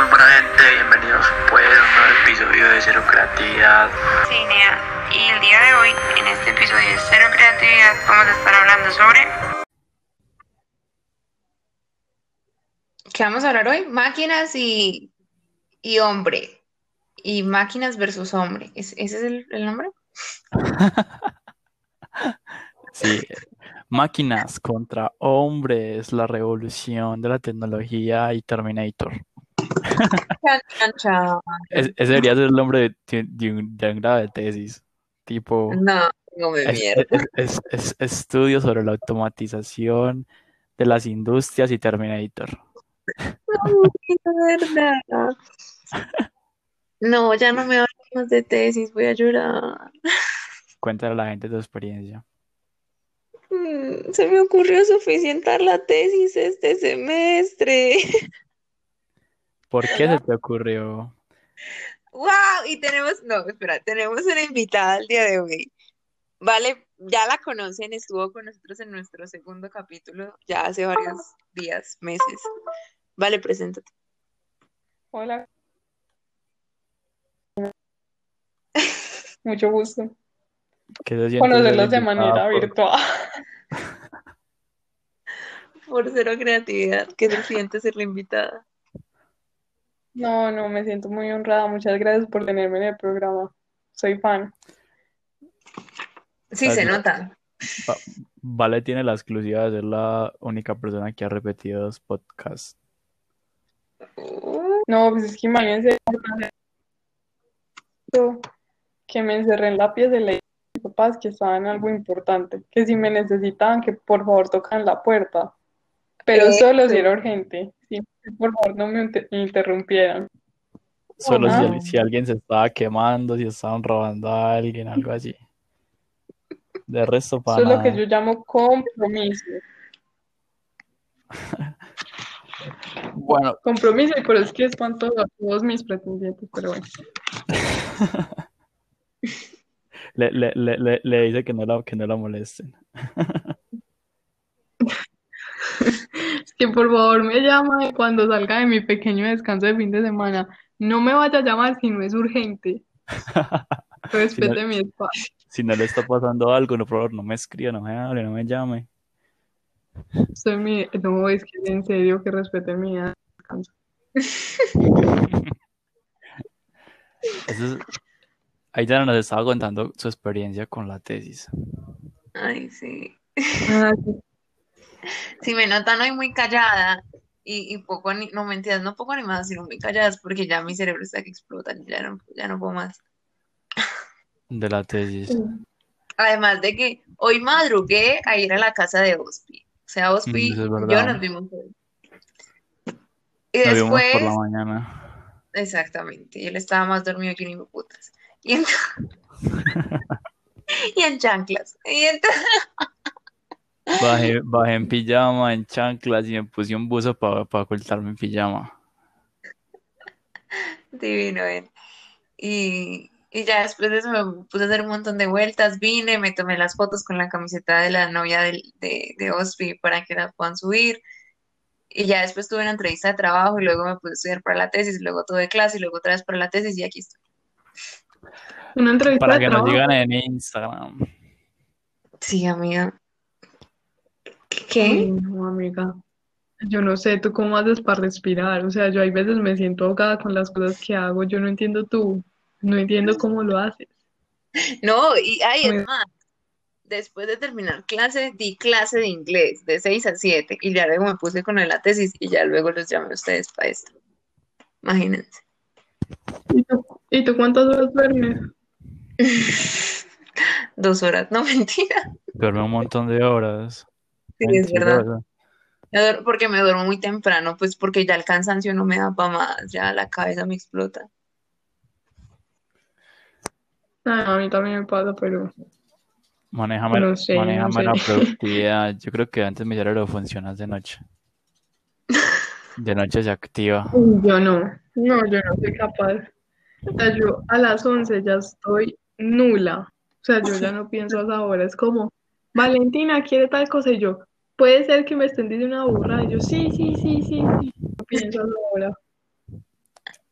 muy buena gente, bienvenidos pues a un nuevo episodio de Cero Creatividad. Cinea. Y el día de hoy, en este episodio de Cero Creatividad, vamos a estar hablando sobre... ¿Qué vamos a hablar hoy? Máquinas y, y hombre. Y máquinas versus hombre. ¿Es- ¿Ese es el, el nombre? Sí, máquinas contra hombres, la revolución de la tecnología y Terminator. Chan, chan, chan. Es- ese debería ser el nombre de, de- un, de un grado de tesis. Tipo, No, no me mierda. es- es- es- estudio sobre la automatización de las industrias y Terminator. verdad. No, ya no me hablo más de tesis, voy a llorar. Cuéntale a la gente tu experiencia. Mm, Se me ocurrió suficientar la tesis este semestre. ¿Por qué se te ocurrió? ¡Wow! Y tenemos, no, espera, tenemos una invitada el día de hoy. Vale, ya la conocen, estuvo con nosotros en nuestro segundo capítulo, ya hace varios días, meses. Vale, preséntate. Hola. Mucho gusto. ¿Qué se siente ser Conocerlos de manera por- virtual. Por cero creatividad, que se siente ser la invitada. No, no, me siento muy honrada. Muchas gracias por tenerme en el programa. Soy fan. Sí, se nota. Va- Vale tiene la exclusiva de ser la única persona que ha repetido dos podcasts. No, pues es que imagínense que me encerré en la pieza de la mis papás que estaban en algo importante, que si me necesitaban, que por favor tocan la puerta, pero solo si era urgente, sí, por favor no me inter- interrumpieran. Solo si, al- si alguien se estaba quemando, si estaban robando a alguien, algo así. De resto, para Eso es lo que yo llamo compromiso. Bueno, Compromiso, y por eso es que espanto a todos mis pretendientes, pero bueno. le, le, le, le, le dice que no la, que no la molesten. Es que por favor me llama cuando salga de mi pequeño descanso de fin de semana. No me vaya a llamar si no es urgente. Respete mi espacio. Si no le está pasando algo, no, por favor, no me escriba, no me hable, no me llame. Soy mi... No, es que en serio que respete mi descanso. Eso es... Aitana nos estaba contando su experiencia con la tesis. Ay, sí. Ah, sí. Si me notan hoy muy callada y, y poco, no mentiras, no poco animada, sino muy calladas porque ya mi cerebro está que explota, ya no, ya no puedo más. De la tesis. Además de que hoy madrugué a ir a la casa de Ospi. O sea, Ospi Mm, es y yo nos vimos hoy. Y Nos vimos por después, la mañana. exactamente, y él estaba más dormido que de putas. Y en, y en chanclas. Y entonces, Bajé, bajé en pijama, en chanclas y me puse un buzo para ocultarme en pijama. divino él. Y, y ya después de eso me puse a hacer un montón de vueltas, vine, me tomé las fotos con la camiseta de la novia de, de Ospi para que la puedan subir. Y ya después tuve una entrevista de trabajo y luego me puse a estudiar para la tesis, y luego tuve clase y luego otra vez para la tesis y aquí estoy. Una entrevista Para de que nos trabajo. sigan en Instagram. Sí, amiga. Ay, ¿Qué? no, amiga. Yo no sé, ¿tú cómo haces para respirar? O sea, yo hay veces me siento ahogada con las cosas que hago. Yo no entiendo tú. No entiendo cómo lo haces. No, y ay, es más, después de terminar clase, di clase de inglés de 6 a 7 y ya luego me puse con la tesis y ya luego los llamé a ustedes para esto. Imagínense. ¿Y tú, ¿y tú cuántas horas duermes? Dos horas, no mentira. Duerme un montón de horas. Sí, es verdad. Me Porque me duermo muy temprano, pues porque ya el cansancio no me da para más, ya la cabeza me explota. Ah, a mí también me pasa, pero Manéjame, No sé, no la sé. productividad. Yo creo que antes mi cerebro funciona de noche. De noche se activa. Yo no. No, yo no soy capaz. O sea, yo a las 11 ya estoy nula. O sea, yo ya no pienso a esa hora. Es como, Valentina quiere tal cosa y yo, puede ser que me estén diciendo una burra. Y yo, sí, sí, sí, sí, sí. No pienso a esa hora.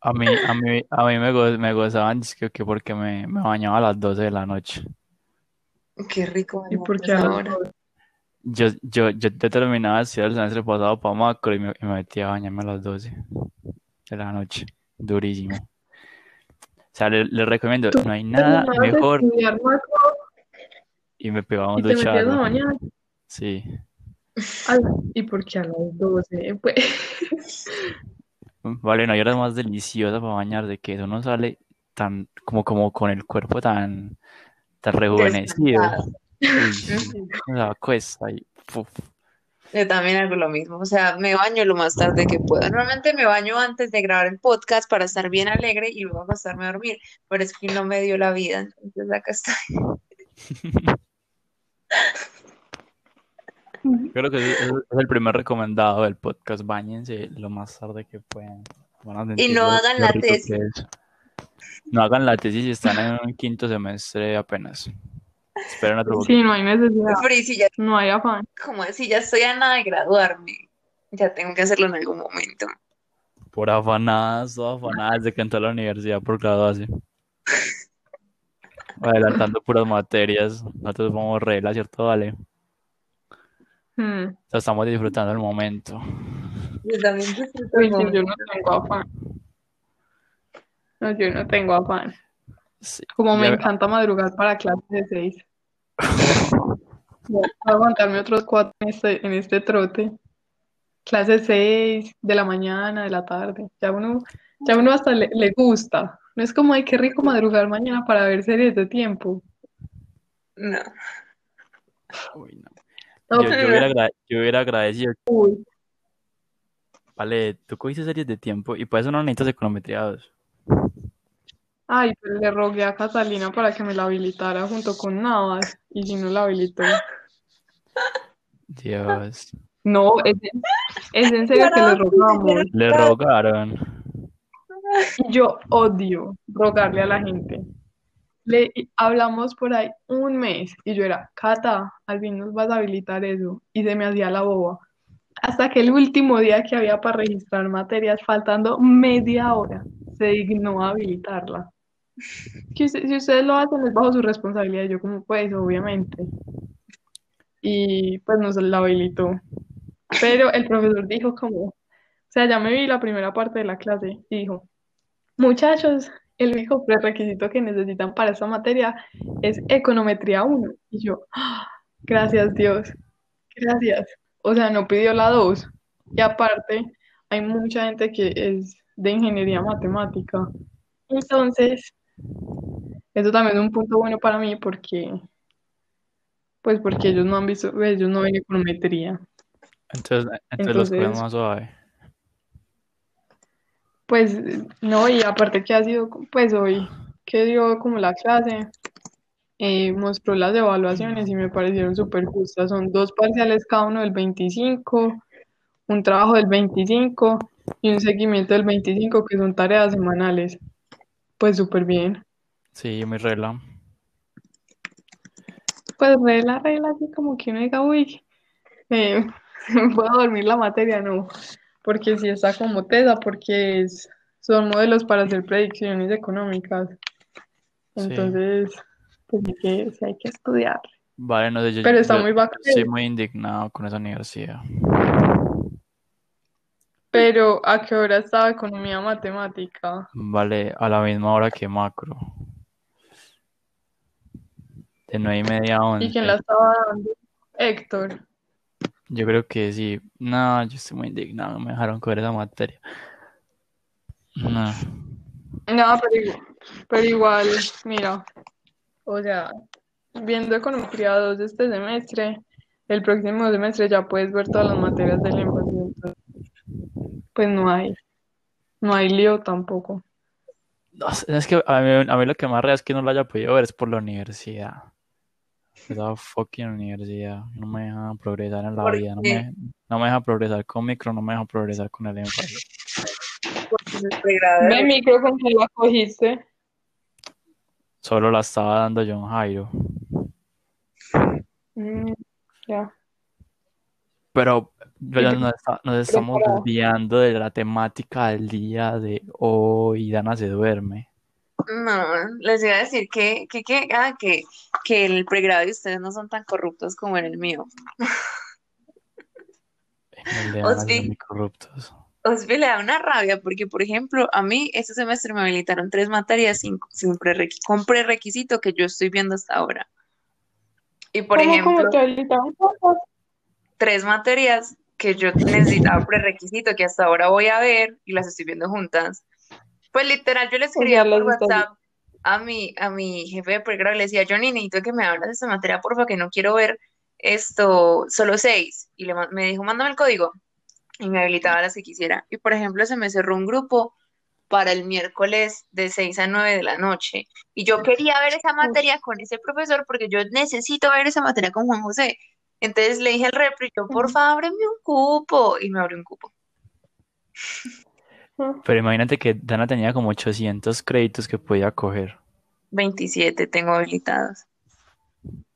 A mí, a mí, a mí me, go- me gozaban dizque que porque me, me bañaba a las 12 de la noche. Qué rico ¿Y por qué ahora. Yo, yo, yo determinaba de estudiar el semestre pasado para macro y me, y me metía a bañarme a las 12 de la noche. Durísimo. O sea, le, le recomiendo, no hay nada mejor estudiar y me pegaba un te bañar. Sí. Ay, ¿y por qué a las 12? Pues, Vale, no hay hora más deliciosa para bañarse que eso no sale tan, como, como con el cuerpo tan, tan rejuvenecido. O sea, cuesta y puf. Yo también hago lo mismo, o sea, me baño lo más tarde que puedo. Normalmente me baño antes de grabar el podcast para estar bien alegre y luego acostarme a dormir, pero es que no me dio la vida, entonces acá estoy. Creo que ese ese es el primer recomendado del podcast. Báñense lo más tarde que puedan. Van a Y no hagan la tesis. es. No hagan la tesis si están en un quinto semestre apenas. Esperen otro sí, no hay necesidad, si ya, no hay afán. como decir, ya estoy a nada de graduarme, ya tengo que hacerlo en algún momento. Por afanadas, todas afanadas de que entró a la universidad por graduarse. Adelantando puras materias. Nosotros vamos regla, ¿cierto? Vale. Hmm. Estamos disfrutando el momento. Yo también disfruto el sí, yo momento. no tengo afán. No, yo no tengo afán. Sí. Como me Ya- encanta madrugar para clases de seis. Voy a aguantarme otros cuatro en este, en este trote. Clase 6 de la mañana, de la tarde. Ya uno, ya uno hasta le, le gusta. No es como, ay, qué rico madrugar mañana para ver series de tiempo. No. Uy, no. Yo, yo hubiera, yo hubiera agradecido uy, Vale, tú cogiste series de tiempo y por eso no necesitas econometría 2. Ay, pues le rogué a Catalina para que me la habilitara junto con Navas. Y si no la habilitó. Dios. No, es, en- es en serio que le rogamos. Le rogaron. Y yo odio rogarle a la gente. Le hablamos por ahí un mes y yo era, Cata, al fin nos vas a habilitar eso. Y se me hacía la boba. Hasta que el último día que había para registrar materias, faltando media hora, se dignó a habilitarla. Que usted- si ustedes lo hacen es bajo su responsabilidad. Yo como pues, obviamente. Y pues nos la habilitó. Pero el profesor dijo como, o sea, ya me vi la primera parte de la clase y dijo, muchachos, el único prerequisito que necesitan para esta materia es econometría 1. Y yo, "Ah, gracias Dios, gracias. O sea, no pidió la 2. Y aparte, hay mucha gente que es de ingeniería matemática. Entonces, eso también es un punto bueno para mí porque, pues porque ellos no han visto, ellos no ven econometría. Entonces, entonces los Entonces- más suave. Pues no, y aparte que ha sido, pues hoy que dio como la clase, eh, mostró las evaluaciones y me parecieron súper justas. Son dos parciales cada uno del 25, un trabajo del 25 y un seguimiento del 25 que son tareas semanales. Pues súper bien. Sí, muy regla. Pues regla, regla, así como que uno diga, uy, eh, puedo dormir la materia, no, porque si está como tesa, porque es, son modelos para hacer predicciones económicas. Sí. Entonces, pues sí que sí hay que estudiar. Vale, no sé, yo, Pero está yo muy bacán. estoy muy indignado con esa universidad. Pero ¿a qué hora estaba economía matemática? Vale, a la misma hora que macro. De nueve y media a ¿Y quién once. la estaba dando? Héctor. Yo creo que sí. No, yo estoy muy indignado. Me dejaron coger esa materia. No. No, pero igual, pero igual, mira, o sea, viendo econometría 2 de este semestre, el próximo semestre ya puedes ver todas las materias del énfasis, pues no hay, no hay lío tampoco. No es que a mí, a mí lo que más rea es que no lo haya podido ver es por la universidad. Esa fucking universidad no me deja progresar en la ¿Por vida, no qué? me, no me deja progresar con micro, no me deja progresar con el énfasis. Ve micro con que la cogiste. Solo la estaba dando John Jairo. Mm, ya. Pero pero nos, está- nos estamos desviando de la temática del día de hoy. Dana se duerme. No, les iba a decir que, que, que, ah, que, que el pregrado de ustedes no son tan corruptos como en el mío. En el Osby. corruptos. Osby le da una rabia porque, por ejemplo, a mí este semestre me habilitaron tres materias sin, sin prerequ- con prerequisito que yo estoy viendo hasta ahora. Y, por ¿Cómo, ejemplo, cómo te habilitaron cosas? tres materias que yo necesitaba prerequisito que hasta ahora voy a ver y las estoy viendo juntas. Pues literal, yo le escribía por WhatsApp a mi, a mi jefe de pregrado, le decía, Johnny, necesito que me hablas de esta materia, porfa, que no quiero ver esto, solo seis. Y le, me dijo, mándame el código. Y me habilitaba las que quisiera. Y por ejemplo, se me cerró un grupo para el miércoles de 6 a 9 de la noche. Y yo quería ver esa materia con ese profesor porque yo necesito ver esa materia con Juan José. Entonces le dije al repri, yo, porfa, ábreme un cupo. Y me abrió un cupo. Pero imagínate que Dana tenía como 800 créditos que podía coger. 27 tengo habilitados.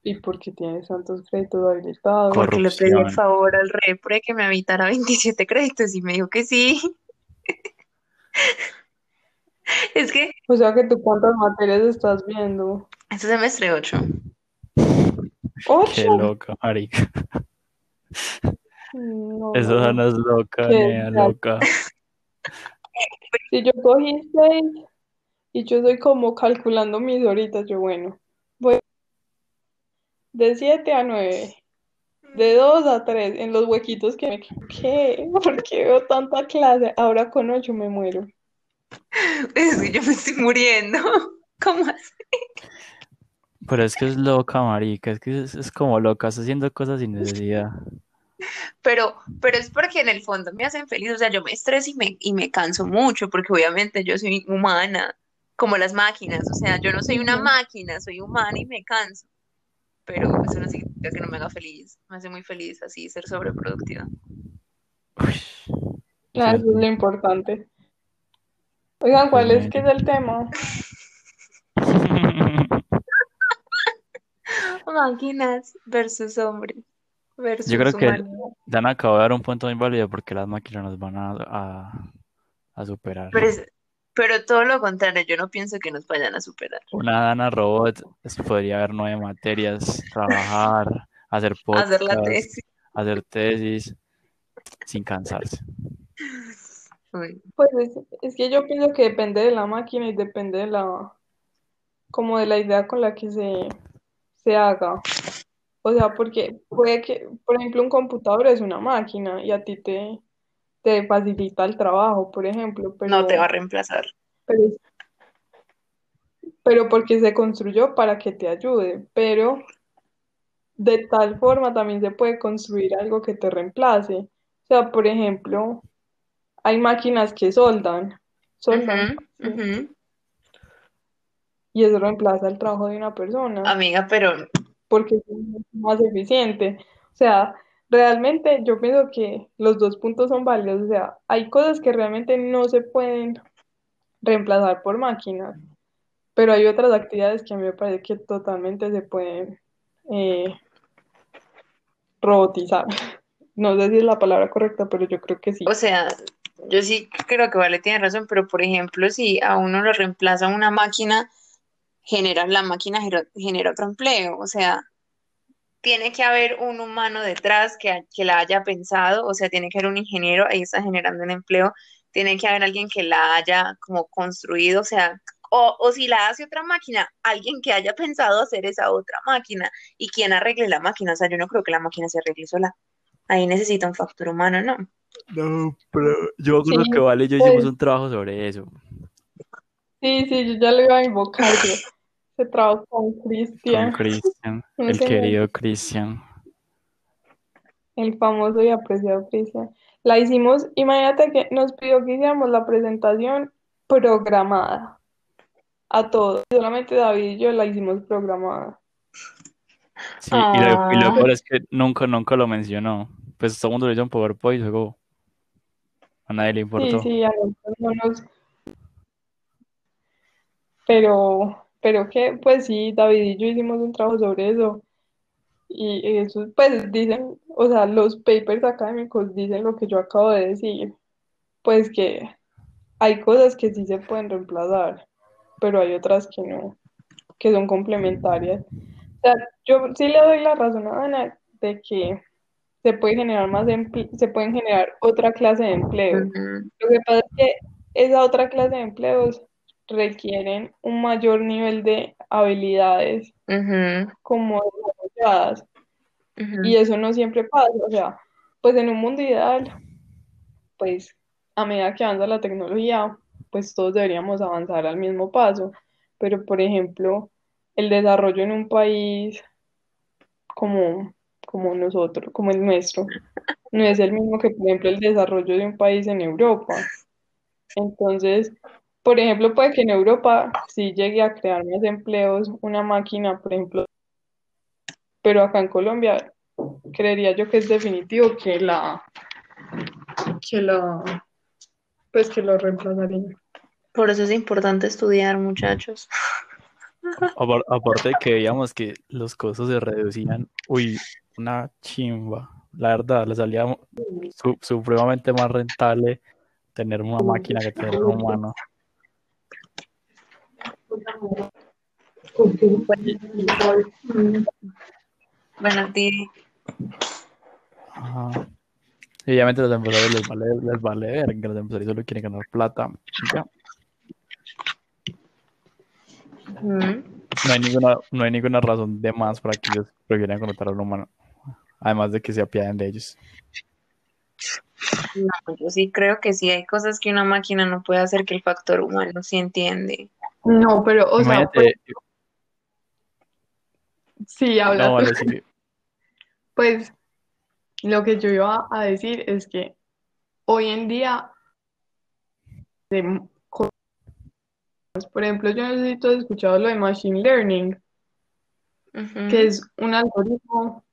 ¿Y por qué tienes tantos créditos habilitados? Porque le pedí el favor al repre que me habitara 27 créditos y me dijo que sí. Es que O sea que tú cuántas materias estás viendo. este semestre 8. Qué ¿Ocho? loca, marica. No. Eso Dana es loca, Qué nea, loca. Si yo cogí seis y yo estoy como calculando mis horitas, yo bueno, voy de 7 a 9, de 2 a 3, en los huequitos que me ¿Qué? ¿Por qué veo tanta clase? Ahora con 8 me muero. Es que yo me estoy muriendo. ¿Cómo así? Pero es que es loca, marica. Es que es, es como loca. Está haciendo cosas sin necesidad. Pero, pero es porque en el fondo me hacen feliz. O sea, yo me estreso y me, y me canso mucho porque obviamente yo soy humana, como las máquinas. O sea, yo no soy una máquina, soy humana y me canso. Pero eso no significa que no me haga feliz. Me hace muy feliz así ser sobreproductiva. Uy. Ah, Eso es lo importante. Oigan, ¿cuál es que es el tema? Máquinas versus hombres versus Yo creo que. Dan acabó de dar un punto muy válido porque las máquinas nos van a, a, a superar. Pero, es- pero todo lo contrario, yo no pienso que nos vayan a superar. Una Dana robot es- podría haber nueve materias, trabajar, hacer Hacer la podcast, tesis. hacer tesis, sin cansarse. Uy, Pues es, es que yo pienso que depende de la máquina y depende de la, como de la idea con la que se, se haga. O sea, porque puede que, por ejemplo, un computador es una máquina y a ti te, te facilita el trabajo, por ejemplo, pero, no te va a reemplazar. pero, pero porque se construyó para que te ayude, pero de tal forma también se puede construir algo que te reemplace. O sea, por ejemplo, hay máquinas que soldan, soldan, y eso reemplaza el trabajo de una persona Amiga, pero porque es más eficiente. O sea, realmente yo pienso que los dos puntos son válidos. O sea, hay cosas que realmente no se pueden reemplazar por máquinas, pero hay otras actividades que a mí me parece que totalmente se pueden eh, robotizar. No sé si es la palabra correcta, pero yo creo que sí. O sea, yo sí creo que Vale tiene razón, pero por ejemplo, si a uno lo reemplaza una máquina, genera, la máquina genera, otro empleo. O sea, tiene que haber un humano detrás que, que la haya pensado, o sea, tiene que haber un ingeniero, ahí está generando un empleo, tiene que haber alguien que la haya como construido, o sea, o, o si la hace otra máquina, alguien que haya pensado hacer esa otra máquina y quien arregle la máquina, o sea, yo no creo que la máquina se arregle sola. Ahí necesita un factor humano, ¿no? No, pero yo creo Sí, que Vale yo pues. hicimos un trabajo sobre eso. Sí, sí, yo ya lo iba a invocar. Yo. Se trabajó con Con Cristian, Cristian, Un el querido Cristian. el famoso y apreciado Cristian. La hicimos, imagínate que nos pidió que hiciéramos la presentación programada a todos. Solamente David y yo la hicimos programada. Sí, y lo, y lo Ah. peor es que nunca, nunca lo mencionó. Pues todo el mundo lo hizo en PowerPoint y luego a nadie le Sí, importó. sí, a nosotros no nos... Pero, pero que, pues sí, David y yo hicimos un trabajo sobre eso. Y eso, pues dicen, o sea, los papers académicos dicen lo que yo acabo de decir, pues que hay cosas que sí se pueden reemplazar, pero hay otras que no, que son complementarias. O sea, yo sí le doy la razón a Ana de que se puede generar más se pueden generar otra clase de empleos. Ujú, Lo que pasa es que esa otra clase de empleos requieren un mayor nivel de habilidades como desarrolladas y eso no siempre pasa. O sea, pues en un mundo ideal, pues a medida que avanza la tecnología, pues todos deberíamos avanzar al mismo paso. Pero, por ejemplo, el desarrollo en un país como, como nosotros, como el nuestro, no es el mismo que, por ejemplo, el desarrollo de un país en Europa. Entonces, por ejemplo, puede que en Europa sí llegue a crear más empleos una máquina, por ejemplo, pero acá en Colombia creería yo que es definitivo que la, que la, pues que lo reemplazaría. Por eso es importante estudiar, muchachos. Apar- Aparte de que veíamos que los costos se reducían, uy, una chimba. La verdad, le salía su- supremamente más rentable tener una máquina que tener un humano. Bueno, ti, Ajá. Y obviamente los empresarios les vale, les vale ver que los empresarios solo quieren ganar plata. ya. ujú. No hay ninguna, no hay ninguna razón de más para que ellos prefieran contratar a un humano. Además de que se apiaden de ellos. No, yo sí creo que sí hay cosas que una máquina no puede hacer que el factor humano sí entiende. No, pero, o sea, pues, sí, habla no, tú. vale, sí, Pues lo que yo iba a decir es que hoy en día, por ejemplo, yo no sé si tú has escuchado lo de Machine Learning, que es un algoritmo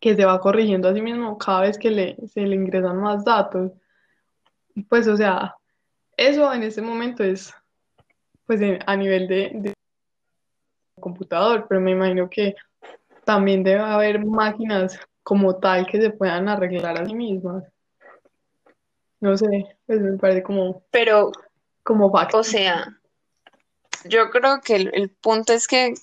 que se va corrigiendo a sí mismo cada vez que le, se le ingresan más datos. Pues, o sea, eso en este momento es pues en- a nivel de, de computador, pero me imagino que también debe haber máquinas como tal que se puedan arreglar a sí mismas. No sé, pues me parece como, Pero, como factible. o sea, yo creo que el, el punto es que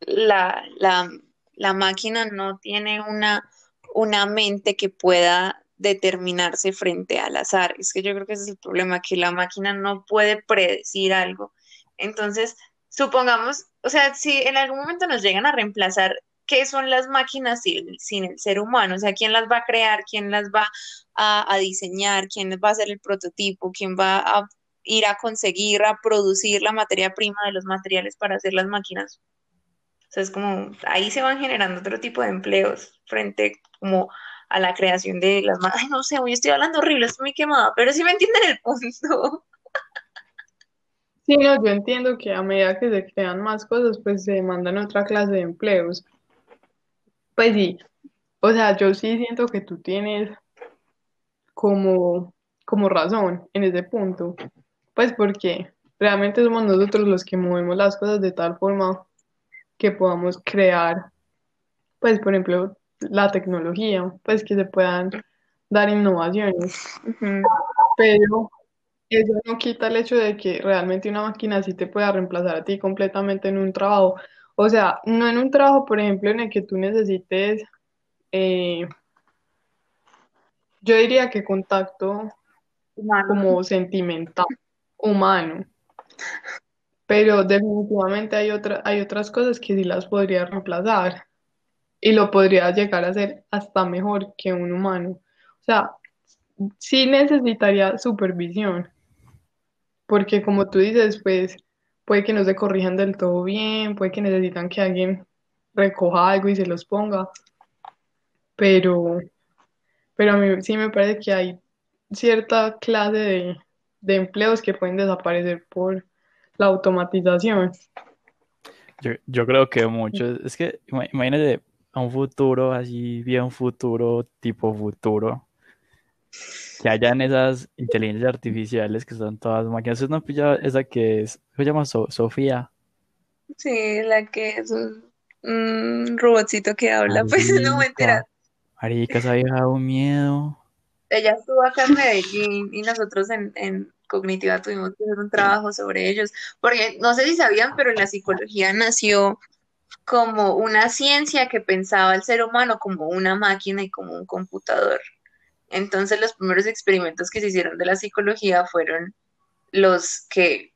la, la, la máquina no tiene una, una mente que pueda determinarse frente al azar. Es que yo creo que ese es el problema, que la máquina no puede predecir algo. Entonces, supongamos, o sea, si en algún momento nos llegan a reemplazar, ¿qué son las máquinas sin, el ser humano? O sea, ¿quién las va a crear? ¿Quién las va a, diseñar? ¿Quién va a hacer el prototipo? ¿Quién va a ir a conseguir, a producir la materia prima de los materiales para hacer las máquinas? O sea, es como, ahí se van generando otro tipo de empleos frente como a la creación de las. Ay, no sé, hoy estoy hablando horrible, estoy muy quemada, pero sí me entienden el punto. Sí, no, yo entiendo que a medida que se crean más cosas, pues se demandan otra clase de empleos. Pues sí, o sea, yo sí siento que tú tienes como, como razón en ese punto. Pues porque realmente somos nosotros los que movemos las cosas de tal forma que podamos crear, pues por ejemplo, la tecnología, pues que se puedan dar innovaciones. Pero eso no quita el hecho de que realmente una máquina sí te pueda reemplazar a ti completamente en un trabajo. O sea, no en un trabajo, por ejemplo, en el que tú necesites, eh, yo diría que contacto Humano. como sentimental, humano. Pero definitivamente hay otra, hay otras cosas que sí las podría reemplazar y lo podría llegar a hacer hasta mejor que un humano. O sea, sí necesitaría supervisión, porque como tú dices, pues puede que no se corrijan del todo bien, puede que necesitan que alguien recoja algo y se los ponga, pero, pero a mí sí me parece que hay cierta clase de, de empleos que pueden desaparecer por la automatización. Yo, yo creo que mucho. Es que ima- imagínate a un futuro así, bien futuro, tipo futuro, que hayan esas inteligencias artificiales que son todas máquinas. ¿Usted no ha pillado esa que es, se llama So- Sofía? Sí, la que es, un robotcito que habla, pues no me enteras. Marica, esa vieja un miedo. Ella estuvo acá en Medellín y nosotros en, en Cognitiva tuvimos que hacer un trabajo sobre ellos, porque no sé si sabían, pero la psicología nació como una ciencia que pensaba al ser humano como una máquina y como un computador. Entonces los primeros experimentos que se hicieron de la psicología fueron los que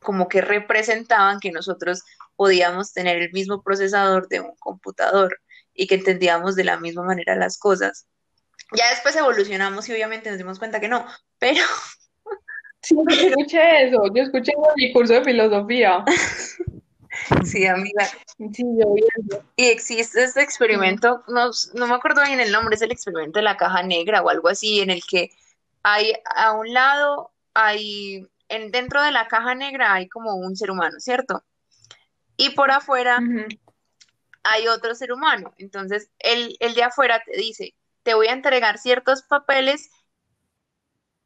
como que representaban que nosotros podíamos tener el mismo procesador de un computador y que entendíamos de la misma manera las cosas. Ya después evolucionamos y obviamente nos dimos cuenta que no, pero... Sí, yo escuché eso, yo escuché mi curso de filosofía. Sí, amiga. Sí, yo. Y existe este experimento, no, no me acuerdo bien el nombre, es el experimento de la caja negra o algo así, en el que hay a un lado, hay, en, dentro de la caja negra hay como un ser humano, ¿cierto? Y por afuera hay otro ser humano. Entonces, el, el de afuera te dice, te voy a entregar ciertos papeles,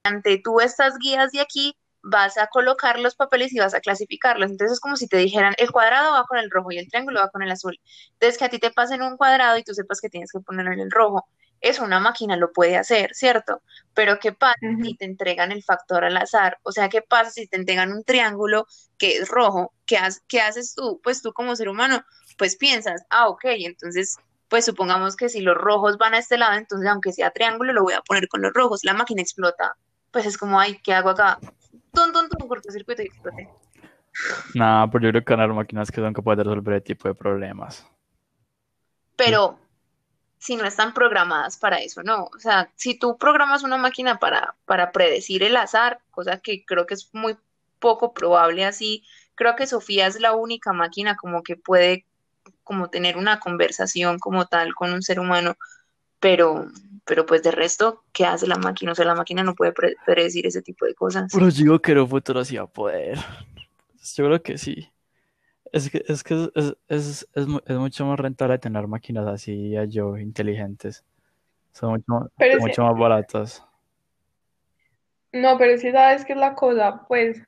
ante tú estas guías de aquí, vas a colocar los papeles y vas a clasificarlos. Entonces, es como si te dijeran, el cuadrado va con el rojo y el triángulo va con el azul. Entonces, que a ti te pasen un cuadrado y tú sepas que tienes que ponerlo en el rojo. Eso una máquina lo puede hacer, ¿cierto? Pero ¿qué pasa Ujú. si te entregan el factor al azar? O sea, ¿qué pasa si te entregan un triángulo que es rojo? ¿Qué, ha- qué haces tú? Pues tú como ser humano, pues piensas, ah, ok, entonces, pues supongamos que si los rojos van a este lado, entonces aunque sea triángulo, lo voy a poner con los rojos. La máquina explota. Pues es como, ay, ¿qué hago acá? Tum, tum, tum, cortocircuito y exploté. Nada, pero yo creo que haber máquinas que son capaces de resolver ese tipo de problemas. Pero si no están programadas para eso, no. O sea, si tú programas una máquina para, para predecir el azar, cosa que creo que es muy poco probable así, creo que Sofía es la única máquina como que puede como tener una conversación como tal con un ser humano, pero, pero pues de resto, ¿qué hace la máquina? O sea, la máquina no puede pre- predecir ese tipo de cosas. Pero yo digo que en un futuro sí va a poder. Yo creo que sí. Es que es, que es, es, es, es mucho más rentable tener máquinas así, ya yo, inteligentes. Son mucho, Pero mucho más baratas. No, pero sí sabes qué es la cosa, pues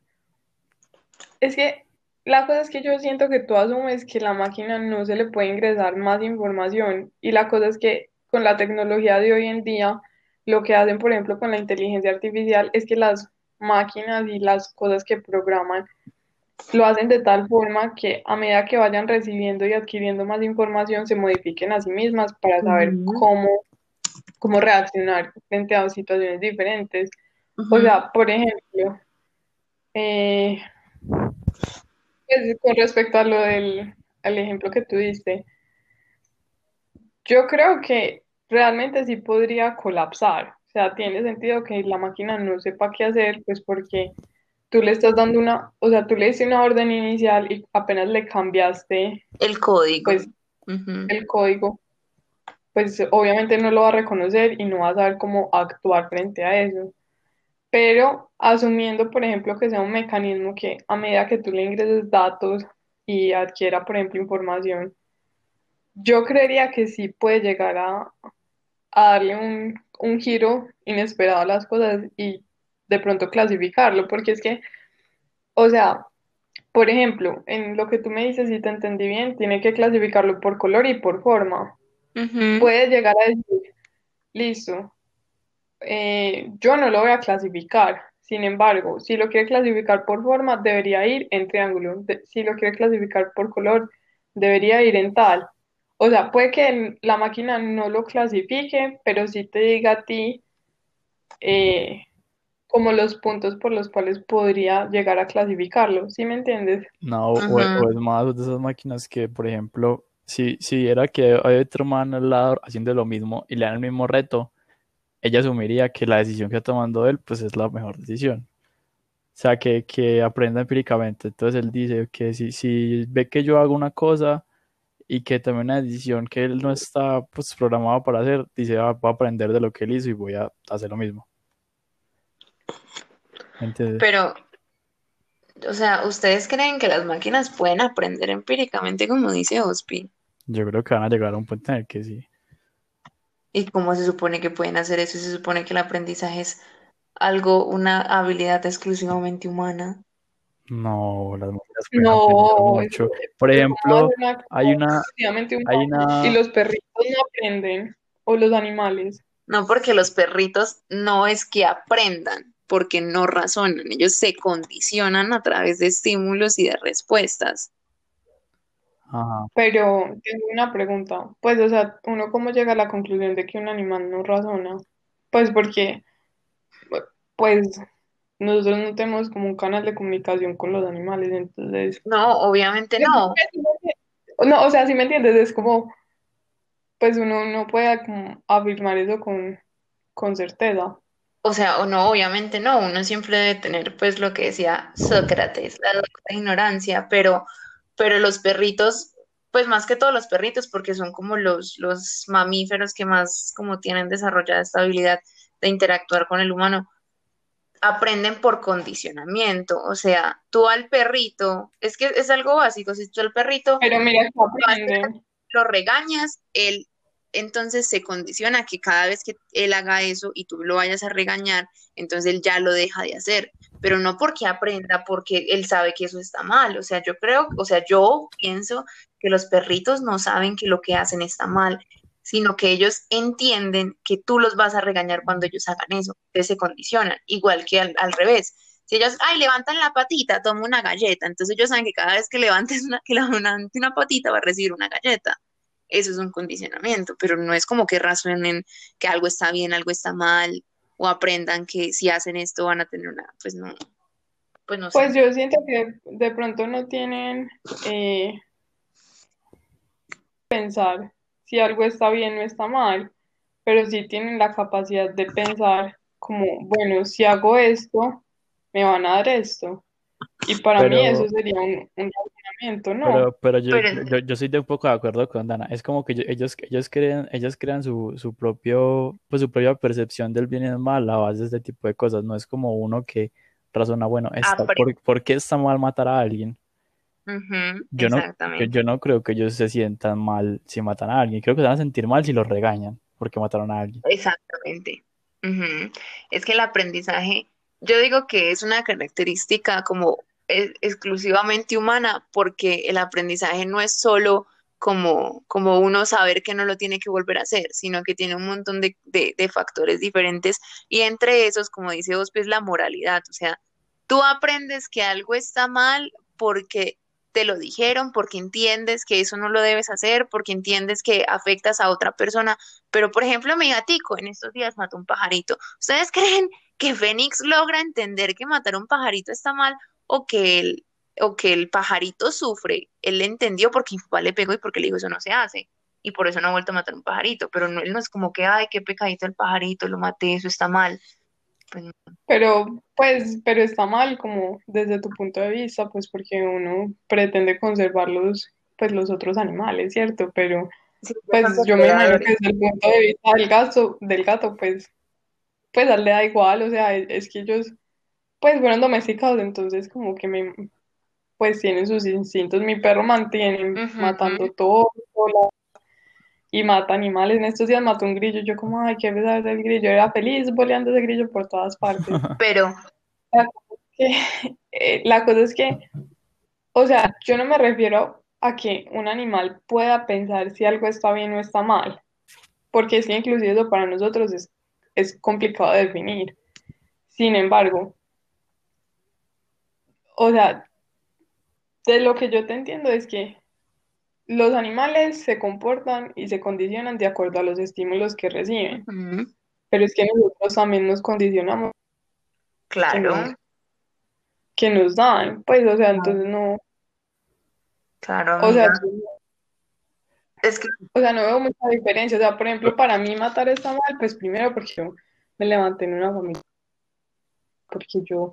es que la cosa es que yo siento que tú asumes que la máquina no se le puede ingresar más información y la cosa es que con la tecnología de hoy en día lo que hacen, por ejemplo, con la inteligencia artificial es que las máquinas y las cosas que programan lo hacen de tal forma que a medida que vayan recibiendo y adquiriendo más información se modifiquen a sí mismas para saber cómo, cómo reaccionar frente a situaciones diferentes. O sea, por ejemplo, eh, pues, con respecto a lo del al ejemplo que tú diste, yo creo que realmente sí podría colapsar. O sea, tiene sentido que la máquina no sepa qué hacer, pues porque tú le estás dando una, o sea, tú le diste una orden inicial y apenas le cambiaste El código. pues el código, pues obviamente no lo va a reconocer y no va a saber cómo actuar frente a eso. Pero asumiendo, por ejemplo, que sea un mecanismo que a medida que tú le ingreses datos y adquiera, por ejemplo, información, yo creería que sí puede llegar a, a darle un, un giro inesperado a las cosas y de pronto clasificarlo, porque es que, o sea, por ejemplo, en lo que tú me dices, si te entendí bien, tiene que clasificarlo por color y por forma. Ujú. Puede llegar a decir, listo, eh, yo no lo voy a clasificar. Sin embargo, si lo quiere clasificar por forma, debería ir en triángulo. De- si lo quiere clasificar por color, debería ir en tal. O sea, puede que la máquina no lo clasifique, pero sí te diga a ti eh, como los puntos por los cuales podría llegar a clasificarlo. ¿Sí me entiendes? No, o, o es Ujú. o es más de esas máquinas que, por ejemplo, si, si viera que hay otro man al lado haciendo lo mismo y le dan el mismo reto, ella asumiría que la decisión que está tomando él, pues es la mejor decisión. O sea, que, que aprenda empíricamente. Entonces él dice que si, si ve que yo hago una cosa y que tomé una decisión que él no está pues, programado para hacer, dice, "Ah, voy a aprender de lo que él hizo y voy a hacer lo mismo. Pero, o sea, ¿ustedes creen que las máquinas pueden aprender empíricamente, como dice Ospi? Yo creo que van a llegar a un punto en el que sí. ¿Y cómo se supone que pueden hacer eso? Se supone que el aprendizaje es algo, una habilidad exclusivamente humana. No, las mujeres No, mucho. Por ¿cómo ejemplo, una- hay una, un hay una, Y los perritos no aprenden, o los animales. No porque los perritos no es que aprendan, porque no razonan, ellos se condicionan a través de estímulos y de respuestas. ajá, Pero tengo una pregunta. Pues, o sea, ¿uno cómo llega a la conclusión de que un animal no razona? Pues porque, pues, nosotros no tenemos como un canal de comunicación con los animales, entonces... No, obviamente no. No, o sea, si me entiendes, es como, pues uno no puede como afirmar eso con, con certeza. O sea, o no, obviamente no. Uno siempre debe tener, pues, lo que decía Sócrates, la ignorancia, pero, pero los perritos, pues más que todos los perritos, porque son como los, los mamíferos que más como tienen desarrollada esta habilidad de interactuar con el humano, aprenden por condicionamiento. O sea, tú al perrito, es que es algo básico, si tú al perrito Pero mira lo regañas, él entonces se condiciona que cada vez que él haga eso y tú lo vayas a regañar, entonces él ya lo deja de hacer, pero no porque aprenda, porque él sabe que eso está mal. O sea, yo creo, o sea, yo pienso que los perritos no saben que lo que hacen está mal, sino que ellos entienden que tú los vas a regañar cuando ellos hagan eso, entonces se condicionan, igual que al, al revés. Si ellos, ay, levantan la patita, toma una galleta, entonces ellos saben que cada vez que levantes una, que una patita va a recibir una galleta. Eso es un condicionamiento, pero no es como que razonen que algo está bien, algo está mal, o aprendan que si hacen esto van a tener una, pues no, pues no sé. Pues yo siento que de pronto no tienen eh, pensar si algo está bien o está mal, pero sí tienen la capacidad de pensar como, bueno, si hago esto, me van a dar esto. Y para mí eso sería un, un razonamiento, ¿no? pero, pero yo, Pero- yo, yo estoy de un poco de acuerdo con Dana. Es como que yo- ellos, ellos crean, ellos crean su, su propio, pues su propia percepción del bien y del mal a base de este tipo de cosas. No es como uno que razona, bueno, está, Apre- ¿por, por qué está mal matar a alguien? Yo no, yo, no creo que ellos se sientan mal si matan a alguien. Creo que se van a sentir mal si los regañan porque mataron a alguien. Exactamente. Es que el aprendizaje, yo digo que es una característica como e- exclusivamente humana, porque el aprendizaje no es solo como, como uno saber que no lo tiene que volver a hacer, sino que tiene un montón de, de- de factores diferentes y entre esos, como dice Ospi, es la moralidad. O sea, tú aprendes que algo está mal porque te lo dijeron, porque entiendes que eso no lo debes hacer, porque entiendes que afectas a otra persona. Pero, por ejemplo, mi gatico en estos días mató un pajarito. ¿Ustedes creen que Fénix logra entender que matar un pajarito está mal o que el, o que el pajarito sufre? Él entendió porque mi papá le pegó y porque le dijo eso no se hace. Y por eso no ha vuelto a matar un pajarito. Pero no, él no es como que, ay, qué pecadito el pajarito, lo maté, eso está mal. Pues no. Pero, pues, pero está mal como desde tu punto de vista, pues porque uno pretende conservar los, pues, los otros animales, ¿cierto? Pero, Sí, pues, yo me imagino que desde el punto de vista del gato, del gato, pues, pues a él le da igual, o sea, es, es que ellos, pues, fueron domesticados, entonces como que me, pues, tienen sus instintos. Mi perro mantiene matando todo, todo, y mata animales. En estos días mató un grillo, yo como, ay, qué pesar del grillo, era feliz boleando ese grillo por todas partes. Pero, que, eh, la cosa es que, o sea, yo no me refiero a que un animal pueda pensar si algo está bien o está mal, porque es que inclusive eso para nosotros es, es complicado de definir. Sin embargo, o sea, de lo que yo te entiendo es que los animales se comportan y se condicionan de acuerdo a los estímulos que reciben, pero es que nosotros también nos condicionamos que claro, nos, que nos dan, pues, o sea, entonces no, claro, o sea, Es que o sea, no veo mucha diferencia, o sea, por ejemplo, para mí matar está mal, pues primero porque yo me levanté en una familia, porque yo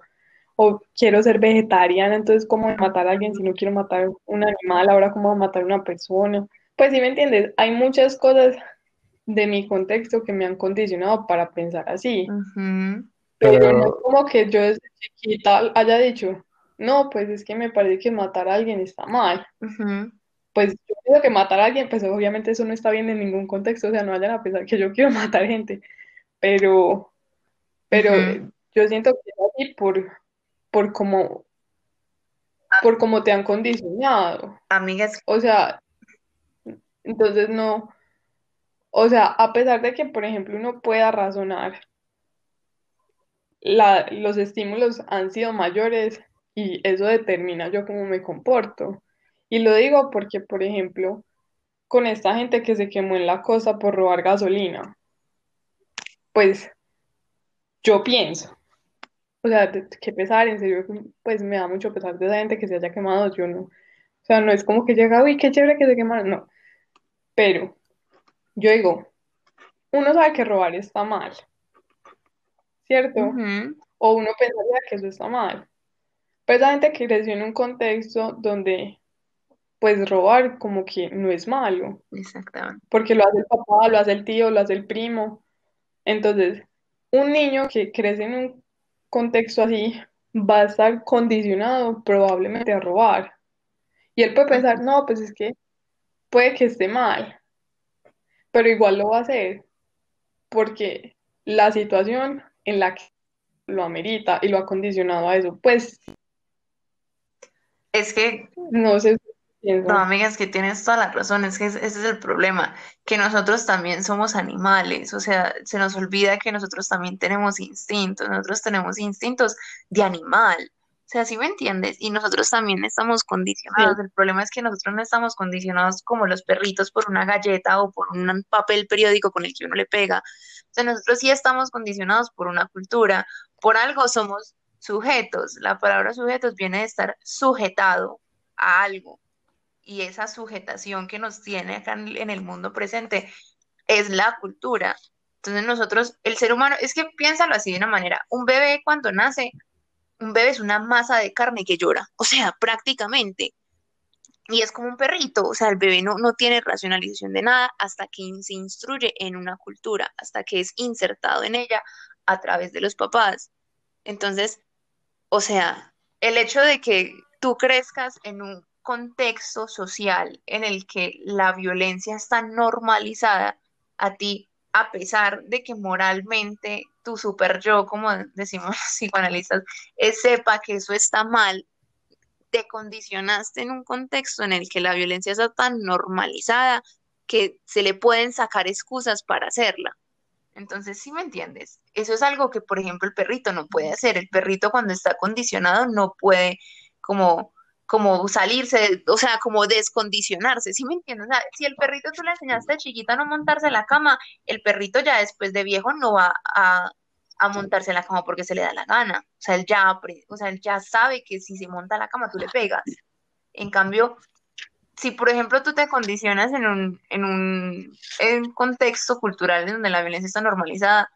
o quiero ser vegetariana, entonces cómo matar a alguien si no quiero matar un animal, ahora cómo matar a una persona, pues sí me entiendes, hay muchas cosas de mi contexto que me han condicionado para pensar así. Pero Pero- no es como que yo desde chiquita haya dicho, no, pues es que me parece que matar a alguien está mal. Pues yo pienso que matar a alguien, pues obviamente eso no está bien en ningún contexto, o sea, no vayan a pensar que yo quiero matar gente, pero, pero yo siento que es así por, por como por cómo te han condicionado. Amigas, O sea, entonces no, o sea, a pesar de que, por ejemplo, uno pueda razonar, la, los estímulos han sido mayores y eso determina yo cómo me comporto. Y lo digo porque, por ejemplo, con esta gente que se quemó en la costa por robar gasolina, pues yo pienso, o sea, de- qué pesar, en serio, pues me da mucho pesar de esa gente que se haya quemado, yo no. O sea, no es como que llega, uy, qué chévere que se quemaron, no. Pero yo digo, uno sabe que robar está mal, ¿cierto? ujú, O uno pensaría que eso está mal. Pero esa gente que creció en un contexto donde, pues, robar como que no es malo, exactamente. porque lo hace el papá, lo hace el tío, lo hace el primo. Entonces, un niño que crece en un contexto así va a estar condicionado probablemente a robar. Y él puede pensar, no, pues es que puede que esté mal, pero igual lo va a hacer porque la situación en la que lo amerita y lo ha condicionado a eso. Pues Es que no sé No, amigas, que tienes toda la razón, es que ese es el problema, que nosotros también somos animales, o sea, se nos olvida que nosotros también tenemos instintos, nosotros tenemos instintos de animal, o sea, ¿sí me entiendes? Y nosotros también estamos Sí, condicionados, el problema es que nosotros no estamos condicionados como los perritos por una galleta o por un papel periódico con el que uno le pega, o sea, nosotros sí estamos condicionados por una cultura, por algo somos sujetos, la palabra sujetos viene de estar sujetado a algo y esa sujetación que nos tiene acá en, el mundo presente es la cultura. Entonces nosotros, el ser humano, es que piénsalo así de una manera, un bebé cuando nace, un bebé es una masa de carne que llora, o sea, prácticamente. Y es como un perrito, o sea, el bebé no, no tiene racionalización de nada hasta que se instruye en una cultura, hasta que es insertado en ella a través de los papás. Entonces, o sea, el hecho de que tú crezcas en un contexto social en el que la violencia está normalizada a ti, a pesar de que moralmente tu super yo, como decimos los psicoanalistas, eh, sepa que eso está mal, te condicionaste en un contexto en el que la violencia está tan normalizada que se le pueden sacar excusas para hacerla. Entonces, ¿sí me entiendes? Eso es algo que, por ejemplo, el perrito no puede hacer. El perrito cuando está condicionado no puede como, como salirse, o sea, como descondicionarse, ¿sí me entiendes? O sea, si el perrito tú le enseñaste chiquita a no montarse en la cama, el perrito ya después de viejo no va a, a montarse en la cama porque se le da la gana. O sea, él ya, o sea, él ya sabe que si se monta en la cama tú le pegas. En cambio, si por ejemplo tú te condicionas en un, en un, en un contexto cultural en donde la violencia está normalizada,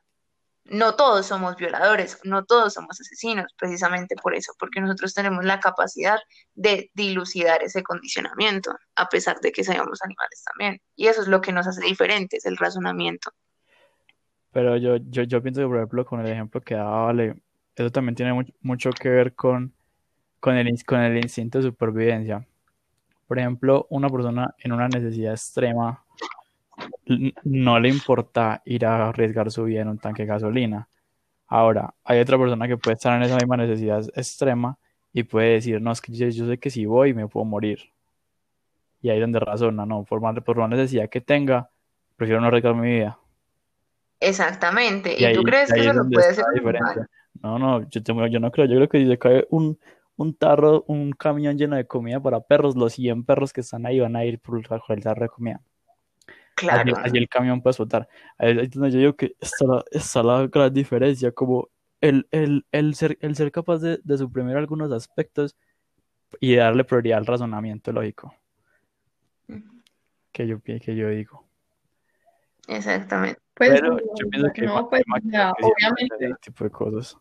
no todos somos violadores, no todos somos asesinos, precisamente por eso, porque nosotros tenemos la capacidad de dilucidar ese condicionamiento, a pesar de que seamos animales también. Y eso es lo que nos hace diferentes, el razonamiento. Pero yo, yo, yo pienso que, por ejemplo, con el ejemplo que daba Vale, eso también tiene mu- mucho que ver con, con el, con el instinto de supervivencia. Por ejemplo, una persona en una necesidad extrema no le importa ir a arriesgar su vida en un tanque de gasolina. Ahora, hay otra persona que puede estar en esa misma necesidad extrema y puede decir, no, es que yo, yo sé que si voy me puedo morir. Y ahí es donde razona, no, por más, por más necesidad que tenga, prefiero no arriesgar mi vida. Exactamente. Y ¿Y tú crees que es eso lo puede animal? No, no, yo, tengo- yo no creo. Yo creo que si se cae un, un tarro, un camión lleno de comida para perros, los 100 perros que están ahí van a ir por el tarro de comida. Claro. así el camión puede explotar. Ahí yo digo que está la, está la gran diferencia, como el, el, el ser, el ser capaz de, de suprimir algunos aspectos y darle prioridad al razonamiento lógico, que yo, que yo digo. Exactamente. Pues Pero yo pienso que no, pues, hay o sea, máquinas que sí hacen obviamente, ese tipo de cosas.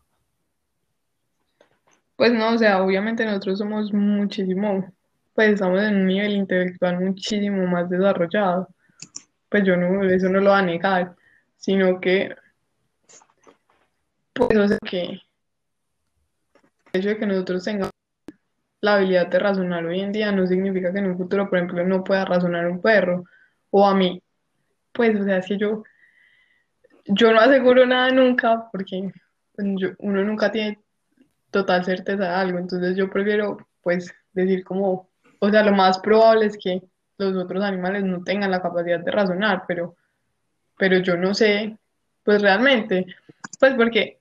pues no, o sea, obviamente nosotros somos muchísimo, pues estamos en un nivel intelectual muchísimo más desarrollado. Pues yo no, eso no lo voy a negar, sino que, pues, o sea, que el hecho de que nosotros tengamos la habilidad de razonar hoy en día no significa que en un futuro, por ejemplo, no pueda razonar un perro o a mí. Pues, o sea, que yo, yo no aseguro nada nunca porque pues, uno nunca tiene total certeza de algo, entonces yo prefiero, pues, decir como, o sea, lo más probable es que los otros animales no tengan la capacidad de razonar, pero, pero yo no sé, pues realmente, pues porque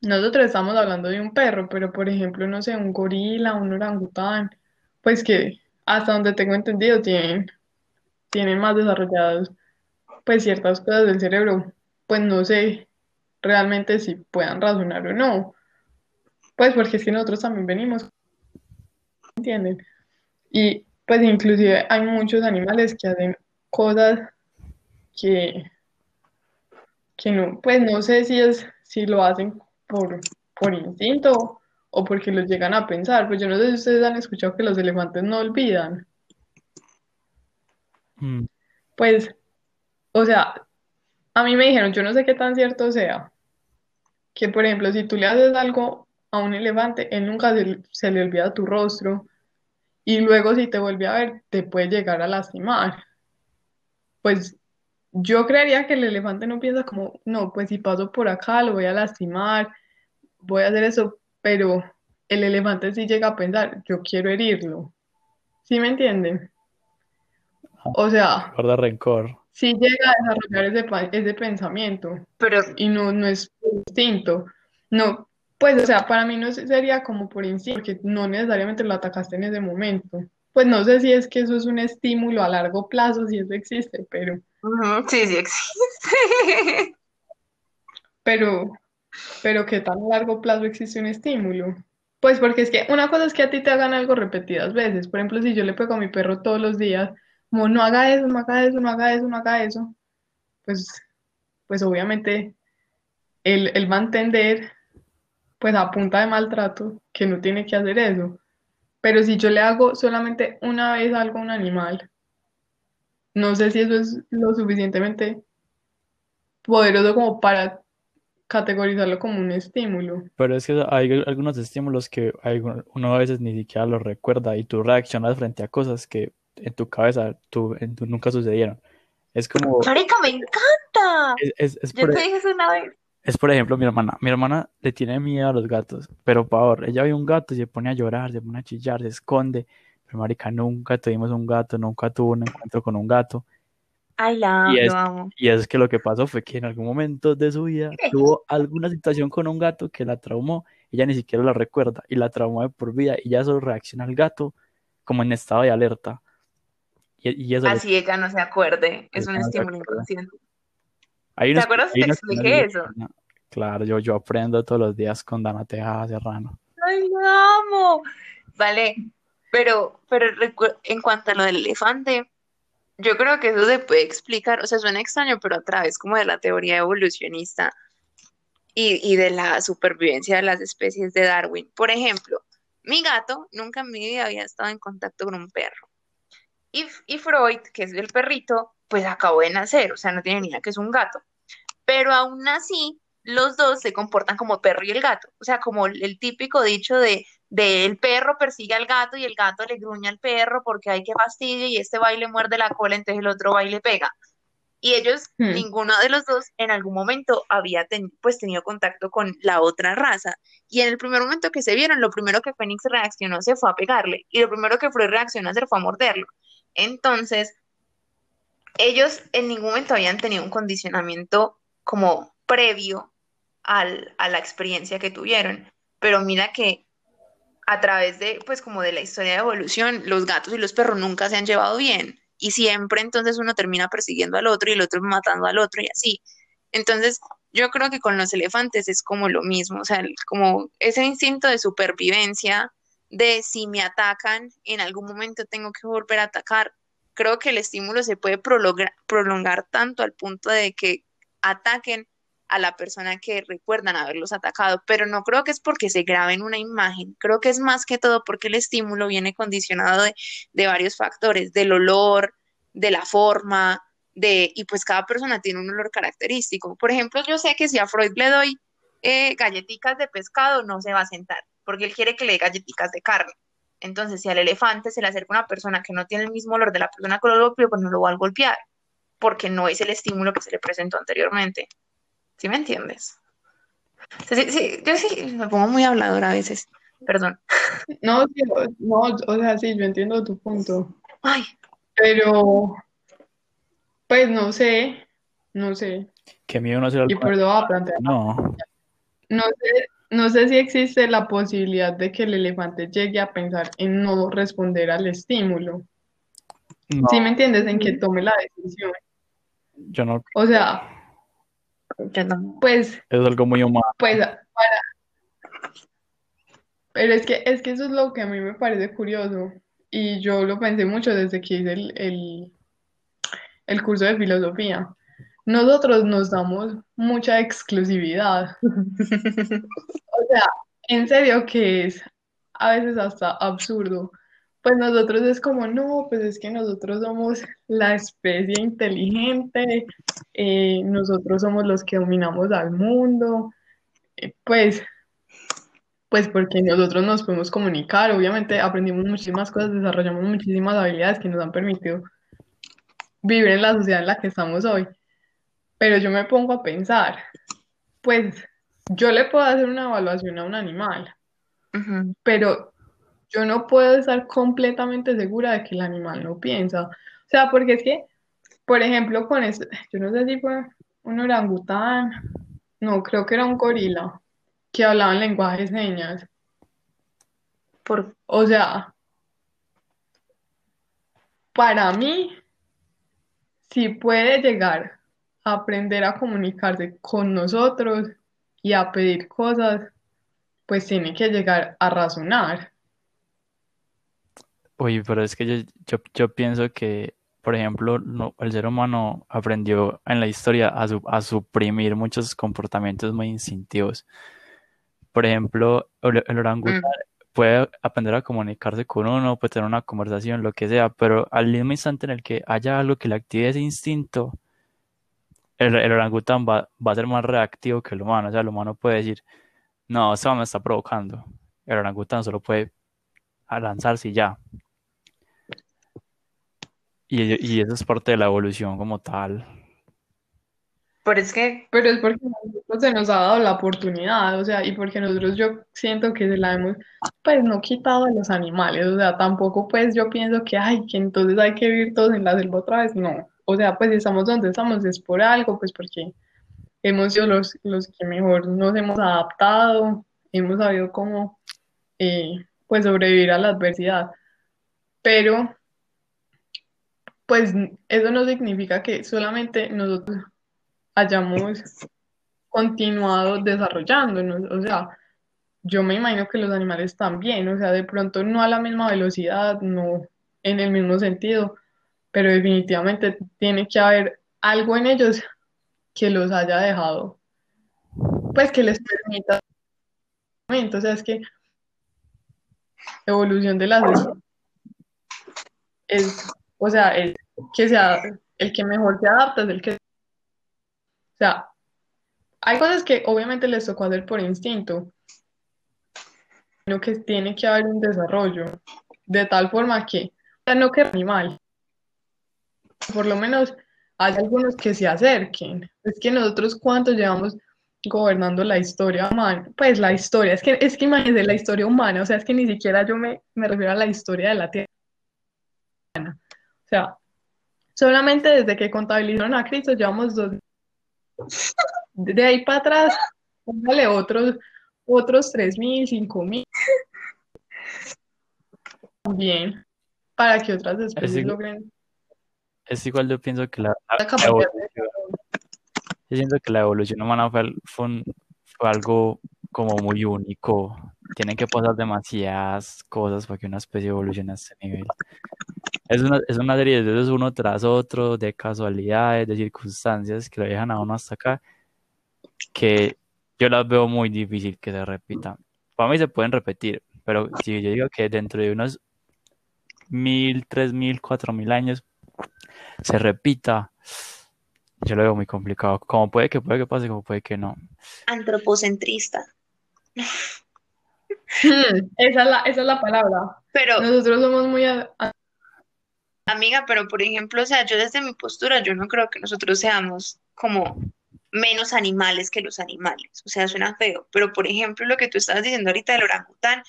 nosotros estamos hablando de un perro, pero por ejemplo, no sé, un gorila, un orangután, pues que hasta donde tengo entendido tienen, tienen más desarrollados pues ciertas cosas del cerebro, pues no sé realmente si puedan razonar o no. Pues porque es que nosotros también venimos, ¿entienden? Y pues inclusive hay muchos animales que hacen cosas que, que no, pues no sé si es, si lo hacen por, por instinto o porque los llegan a pensar. Pues yo no sé si ustedes han escuchado que los elefantes no olvidan. Mm, Pues, o sea, a mí me dijeron, yo no sé qué tan cierto sea, que por ejemplo, si tú le haces algo a un elefante, él nunca se, se le olvida tu rostro y luego si te vuelve a ver, te puede llegar a lastimar. Pues yo creería que el elefante no piensa como, no, pues si paso por acá lo voy a lastimar, voy a hacer eso, pero el elefante sí llega a pensar, yo quiero herirlo. ¿Sí me entienden? O sea, guarda rencor. sí llega a desarrollar ese, ese pensamiento Pero y no, no es instinto. No, pues, o sea, para mí no se- sería como por instinto, porque no necesariamente lo atacaste en ese momento. Pues no sé si es que eso es un estímulo a largo plazo, si eso existe, pero, ujú, sí, sí existe. pero, pero ¿qué tan a largo plazo existe un estímulo? Pues porque es que una cosa es que a ti te hagan algo repetidas veces. Por ejemplo, si yo le pego a mi perro todos los días, como no haga eso, no haga eso, no haga eso, no haga eso, pues, pues obviamente él, él va a entender, pues a punta de maltrato, que no tiene que hacer eso. Pero si yo le hago solamente una vez algo a un animal, no sé si eso es lo suficientemente poderoso como para categorizarlo como un estímulo. Pero es que hay algunos estímulos que uno a veces ni siquiera los recuerda y tú reaccionas frente a cosas que en tu cabeza tú, en tu nunca sucedieron. Es como, Marica, me encanta. es, es, es Yo por, te dije eso una vez. Es por ejemplo mi hermana. Mi hermana le tiene miedo a los gatos, pero peor, ella ve un gato y se pone a llorar, se pone a chillar, se esconde. Pero marica, nunca tuvimos un gato, nunca tuvo un encuentro con un gato. Ay, la Y es, lo amo. y es que lo que pasó fue que en algún momento de su vida tuvo alguna situación con un gato que la traumó, ella ni siquiera la recuerda y la traumó de por vida y ya solo reacciona al gato como en estado de alerta. Y, y eso le- Así ella no se acuerde. Es un estímulo inconsciente. ¿Te acuerdas que te expliqué eso? no, Claro, yo, yo aprendo todos los días con Dana Tejada Serrano. Ay, la amo. Vale, pero, pero en cuanto a lo del elefante, yo creo que eso se puede explicar, o sea, suena extraño, pero a través como de la teoría evolucionista y, y de la supervivencia de las especies de Darwin. Por ejemplo, mi gato nunca en mi vida había estado en contacto con un perro. Y, y Freud, que es el perrito, pues acabó de nacer, o sea, no tiene ni idea que es un gato. Pero aún así, los dos se comportan como perro y el gato. O sea, como el, el típico dicho de, de el perro persigue al gato y el gato le gruña al perro porque hay que fastidio y este va y le muerde la cola, entonces el otro va y le pega. Y ellos, Hmm. ninguno de los dos en algún momento había ten- pues tenido contacto con la otra raza. Y en el primer momento que se vieron, lo primero que Fénix reaccionó se fue a pegarle. Y lo primero que Freud reaccionó a hacer fue a morderlo. Entonces, ellos en ningún momento habían tenido un condicionamiento como previo al- a la experiencia que tuvieron. Pero mira que a través de, pues como de la historia de evolución, los gatos y los perros nunca se han llevado bien. Y siempre entonces uno termina persiguiendo al otro y el otro matando al otro y así. Entonces, yo creo que con los elefantes es como lo mismo, o sea, como ese instinto de supervivencia, de si me atacan, en algún momento tengo que volver a atacar. Creo que el estímulo se puede prolongar tanto al punto de que ataquen a la persona que recuerdan haberlos atacado, pero no creo que es porque se graben una imagen, creo que es más que todo porque el estímulo viene condicionado de, de varios factores, del olor, de la forma, de, y pues cada persona tiene un olor característico. Por ejemplo, yo sé que si a Freud le doy eh, galletitas de pescado, no se va a sentar, porque él quiere que le dé galletitas de carne. Entonces, si al elefante se le acerca una persona que no tiene el mismo olor de la persona que lo golpeó, pues no lo va a golpear, porque no es el estímulo que se le presentó anteriormente. ¿Sí me entiendes? O sea, sí, sí, yo sí me pongo muy habladora a veces, Perdón. No, no, o sea, sí, yo entiendo tu punto, Ay, pero pues no sé, no sé, Que miedo no ser y alguna- por eso voy a plantear, No, no sé, no sé si existe la posibilidad de que el elefante llegue a pensar en no responder al estímulo, no, ¿sí me entiendes? En que tome la decisión, yo no, o sea, yo no. pues es algo muy humano. Pues para... Pero es que, es que eso es lo que a mí me parece curioso. Y yo lo pensé mucho desde que hice el, el, el curso de filosofía. Nosotros nos damos mucha exclusividad. O sea, en serio que es a veces hasta absurdo. Pues nosotros es como, no, pues es que nosotros somos la especie inteligente, eh, nosotros somos los que dominamos al mundo, eh, pues, pues porque nosotros nos podemos comunicar, obviamente aprendimos muchísimas cosas, desarrollamos muchísimas habilidades que nos han permitido vivir en la sociedad en la que estamos hoy. Pero yo me pongo a pensar, pues yo le puedo hacer una evaluación a un animal, Ujú. pero yo no puedo estar completamente segura de que el animal no piensa. O sea, porque es que, por ejemplo, con esto, yo no sé si fue un orangután, no, creo que era un gorila, que hablaba en lenguaje de señas. Por, O sea, para mí, si puede llegar a aprender a comunicarse con nosotros y a pedir cosas, pues tiene que llegar a razonar. Oye, pero es que yo, yo, yo pienso que, por ejemplo, no, el ser humano aprendió en la historia a, su- a suprimir muchos comportamientos muy instintivos. Por ejemplo, el, el orangután puede aprender a comunicarse con uno, puede tener una conversación, lo que sea, pero al mismo instante en el que haya algo que le active ese instinto, el, el orangután va, va a ser más reactivo que el humano. O sea, el humano puede decir, no, eso me está provocando. El orangután solo puede lanzarse y ya. Y, y eso es parte de la evolución como tal. pero es que, Pero es porque nosotros se nos ha dado la oportunidad, o sea, y porque nosotros yo siento que se la hemos, pues no quitado a los animales, o sea, tampoco pues yo pienso que, ay, que entonces hay que vivir todos en la selva otra vez, no, o sea, pues si estamos donde estamos es por algo, pues porque hemos sido los, los que mejor nos hemos adaptado, hemos sabido cómo, eh, pues sobrevivir a la adversidad, pero pues eso no significa que solamente nosotros hayamos continuado desarrollándonos. O sea, yo me imagino que los animales también, o sea, de pronto no a la misma velocidad, no en el mismo sentido, pero definitivamente tiene que haber algo en ellos que los haya dejado, pues que les permita. O sea, es que evolución de las o sea, el que sea, el que mejor se adapta es el que, o sea, hay cosas que obviamente les tocó hacer por instinto, sino que tiene que haber un desarrollo de tal forma que, o sea, no que animal, por lo menos hay algunos que se acerquen. Es que nosotros cuánto llevamos gobernando la historia humana, pues la historia, es que, es que imagínense la historia humana, o sea, es que ni siquiera yo me, me refiero a la historia de la Tierra. O sea, solamente desde que contabilizaron a Cristo llevamos dos. De ahí para atrás, póngale otros, otros 3.000, 5.000. También, para que otras especies logren Es igual, yo pienso que la, la la capacidad de... evolución, yo siento que la evolución humana fue, al- fue, un- fue algo como muy único. Tienen que pasar demasiadas cosas para que una especie evolucione a este nivel. Es una, es una serie de esos uno tras otro, de casualidades, de circunstancias que lo dejan a uno hasta acá, que yo las veo muy difícil que se repitan. Para mí se pueden repetir, pero si yo digo que dentro de unos mil, tres mil, cuatro mil años se repita, yo lo veo muy complicado. Como puede que puede que pase, como puede que no. antropocentrista. Hmm, esa es la, esa es la palabra. Pero, Nosotros somos muy... a- a- amiga, pero por ejemplo, o sea, yo desde mi postura, yo no creo que nosotros seamos como menos animales que los animales. O sea, suena feo. Pero, por ejemplo, lo que tú estabas diciendo ahorita del orangután,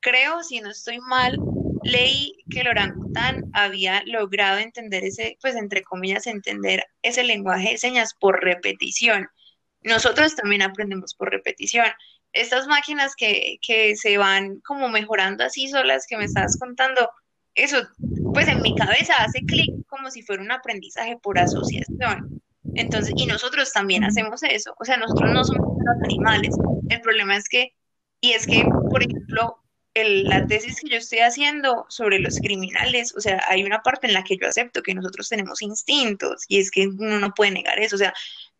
creo, si no estoy mal, leí que el orangután había logrado entender ese, pues entre comillas, entender ese lenguaje de señas por repetición. Nosotros también aprendemos por repetición. Estas máquinas que, que se van como mejorando así solas que me estabas contando, eso, pues en mi cabeza hace clic como si fuera un aprendizaje por asociación. Entonces, y nosotros también hacemos eso. O sea, nosotros no somos los animales. El problema es que, y es que, por ejemplo, el, la tesis que yo estoy haciendo sobre los criminales, o sea, hay una parte en la que yo acepto que nosotros tenemos instintos, y es que uno no puede negar eso. O sea,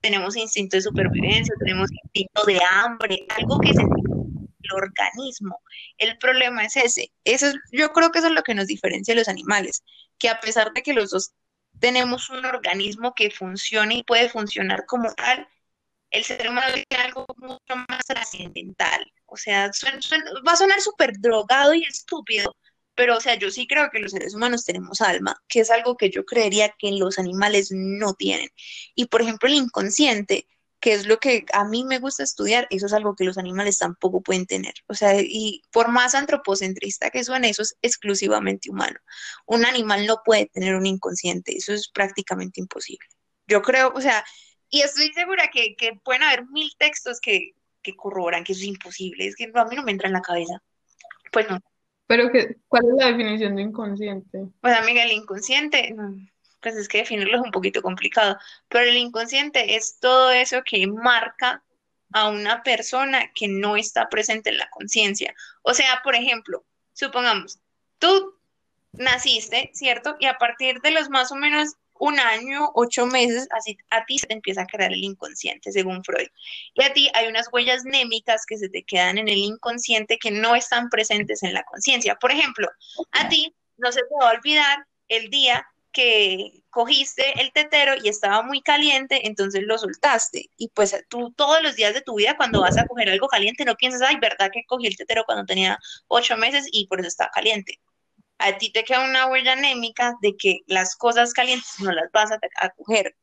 tenemos instinto de supervivencia, tenemos instinto de hambre, algo que se el organismo. El problema es ese. Eso yo creo que eso es lo que nos diferencia de los animales, que a pesar de que los dos tenemos un organismo que funciona y puede funcionar como tal, el ser humano tiene algo mucho más trascendental. O sea, va a sonar súper drogado y estúpido, pero o sea, yo sí creo que los seres humanos tenemos alma, que es algo que yo creería que los animales no tienen. Y por ejemplo, el inconsciente que es lo que a mí me gusta estudiar, eso es algo que los animales tampoco pueden tener. O sea, y por más antropocentrista que suene, eso es exclusivamente humano. Un animal no puede tener un inconsciente, eso es prácticamente imposible. Yo creo, o sea, y estoy segura que, que pueden haber mil textos que, que corroboran que eso es imposible, es que a mí no me entra en la cabeza. Pues no. Pero que, ¿cuál es la definición de inconsciente? Pues amiga, el inconsciente, pues es que definirlo es un poquito complicado, pero el inconsciente es todo eso que marca a una persona que no está presente en la conciencia. O sea, por ejemplo, supongamos, tú naciste, ¿cierto? Y a partir de los más o menos un año, ocho meses, así a ti se empieza a crear el inconsciente, según Freud. Y a ti hay unas huellas némicas que se te quedan en el inconsciente que no están presentes en la conciencia. Por ejemplo, a ti no se te va a olvidar el día que cogiste el tetero y estaba muy caliente, entonces lo soltaste. Y pues tú todos los días de tu vida cuando vas a coger algo caliente no piensas, ay, ¿verdad que cogí el tetero cuando tenía ocho meses y por eso estaba caliente? A ti te queda una huella anémica de que las cosas calientes no las vas a, a coger,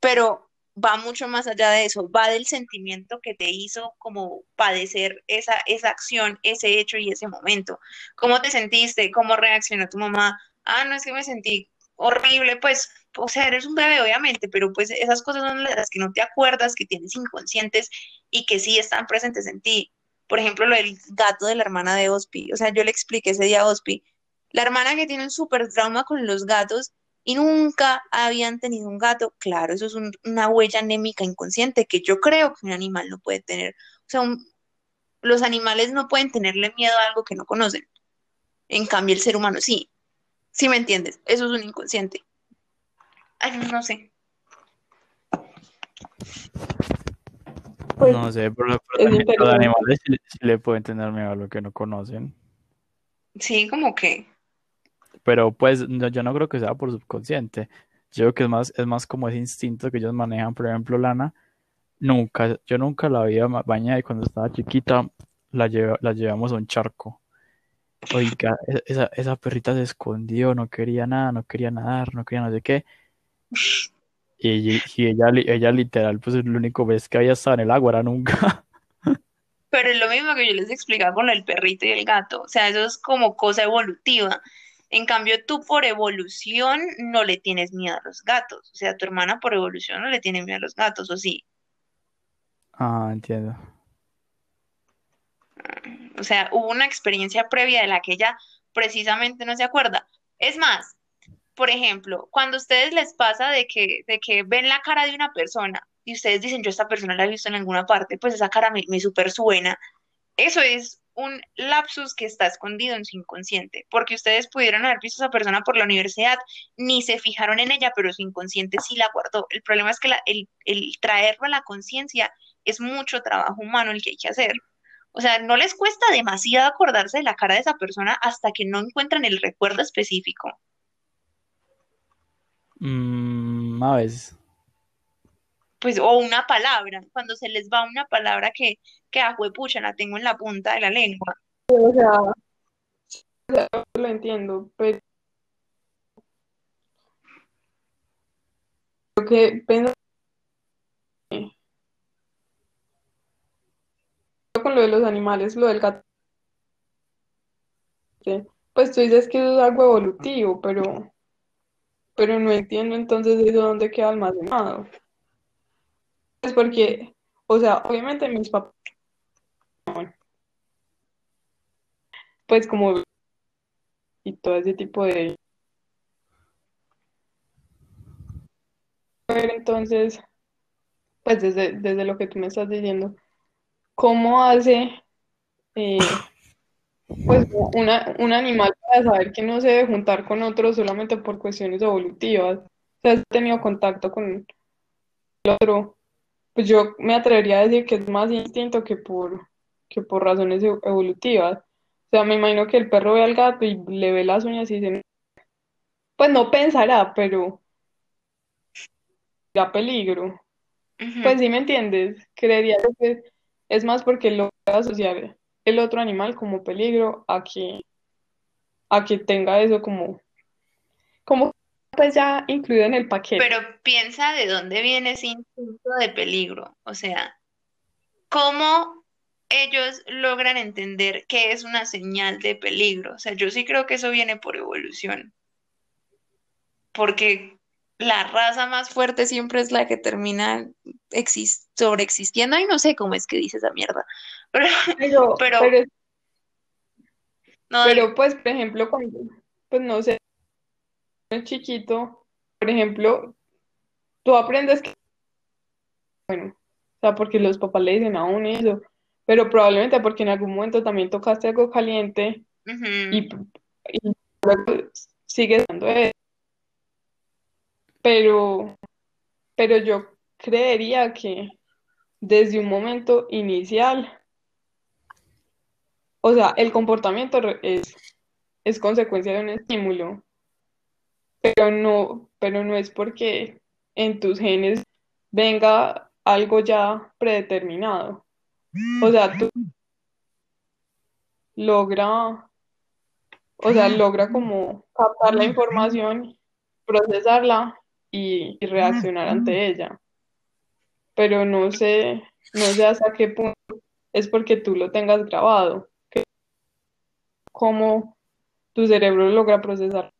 pero va mucho más allá de eso, va del sentimiento que te hizo como padecer esa, esa acción, ese hecho y ese momento. ¿Cómo te sentiste? ¿Cómo reaccionó tu mamá? Ah, no es que me sentí horrible, pues, o sea, eres un bebé, obviamente, pero pues esas cosas son las que no te acuerdas, que tienes inconscientes y que sí están presentes en ti. Por ejemplo, lo del gato de la hermana de Ospi. O sea, yo le expliqué ese día a Ospi, la hermana que tiene un súper trauma con los gatos y nunca habían tenido un gato. Claro, eso es una huella anémica inconsciente que yo creo que un animal no puede tener. O sea, los animales no pueden tenerle miedo a algo que no conocen. En cambio, el ser humano sí. Si me entiendes, eso es un inconsciente. Ay, no sé. Pues, no sé, pero, los animales sí, le pueden tener miedo a lo que no conocen. Sí, como que. Pero pues yo no creo que sea por subconsciente. Yo creo que es más, es más como ese instinto que ellos manejan. Por ejemplo, Lana, nunca, yo nunca la había bañada y cuando estaba chiquita la, la llevamos a un charco. Oiga, e-, esa, esa perrita se escondió, no quería nada, no quería nadar, no quería no sé qué. Y, ella, ella literal, pues el único vez que había estado en el agua era nunca. Pero es lo mismo que yo les explicaba con el perrito y el gato. O sea, eso es como cosa evolutiva. En cambio, tú por evolución no le tienes miedo a los gatos. O sea, tu hermana por evolución no le tiene miedo a los gatos, ¿o sí? Ah, entiendo. O sea, hubo una experiencia previa de la que ella precisamente no se acuerda. Es más, por ejemplo, cuando a ustedes les pasa de que, de que ven la cara de una persona y ustedes dicen, yo esta persona la he visto en alguna parte, pues esa cara me, me super suena. Eso es un lapsus que está escondido en su inconsciente, porque ustedes pudieron haber visto a esa persona por la universidad, ni se fijaron en ella, pero su inconsciente sí la guardó. El problema es que el, traerlo a la conciencia es mucho trabajo humano el que hay que hacer. O sea, no les cuesta demasiado acordarse de la cara de esa persona hasta que no encuentran el recuerdo específico. Mm, a veces pues, o una palabra, cuando se les va una palabra que, que ah, a pucha la tengo en la punta de la lengua. O sea, lo entiendo, pero creo que con lo de los animales, lo del gato. Pues tú dices que eso es algo evolutivo, pero, pero no entiendo entonces eso dónde queda almacenado. Es porque, o sea, obviamente mis papás, pues como y todo ese tipo de entonces, pues desde, desde lo que tú me estás diciendo, ¿cómo hace eh, pues una, un animal para saber que no se debe juntar con otro solamente por cuestiones evolutivas? Has tenido contacto con el otro, pues yo me atrevería a decir que es más instinto que por, que por razones evolutivas. O sea, me imagino que el perro ve al gato y le ve las uñas y dice, pues no pensará, pero da peligro. Pues sí me entiendes, creería que es más porque lo puede asociar el otro animal como peligro a que, a que tenga eso como, como pues ya incluido en el paquete. Pero piensa de dónde viene ese instinto de peligro. O sea, ¿cómo ellos logran entender que es una señal de peligro? O sea, yo sí creo que eso viene por evolución. Porque la raza más fuerte siempre es la que termina exis- sobreexistiendo. Y no sé cómo es que dice esa mierda. Pero, Pero, pero- pero, es- no, pero pues, por ejemplo, cuando, pues no sé, chiquito, por ejemplo, tú aprendes que, bueno, o sea, porque los papás le dicen aún eso, pero probablemente porque en algún momento también tocaste algo caliente y, y luego sigues dando eso. Pero, pero yo creería que desde un momento inicial, o sea, el comportamiento es, es consecuencia de un estímulo, pero no, pero no es porque en tus genes venga algo ya predeterminado. O sea, tú logra, o sea, logra como captar la información, procesarla y, reaccionar ante ella. Pero no sé, no sé hasta qué punto es porque tú lo tengas grabado, que cómo tu cerebro logra procesar.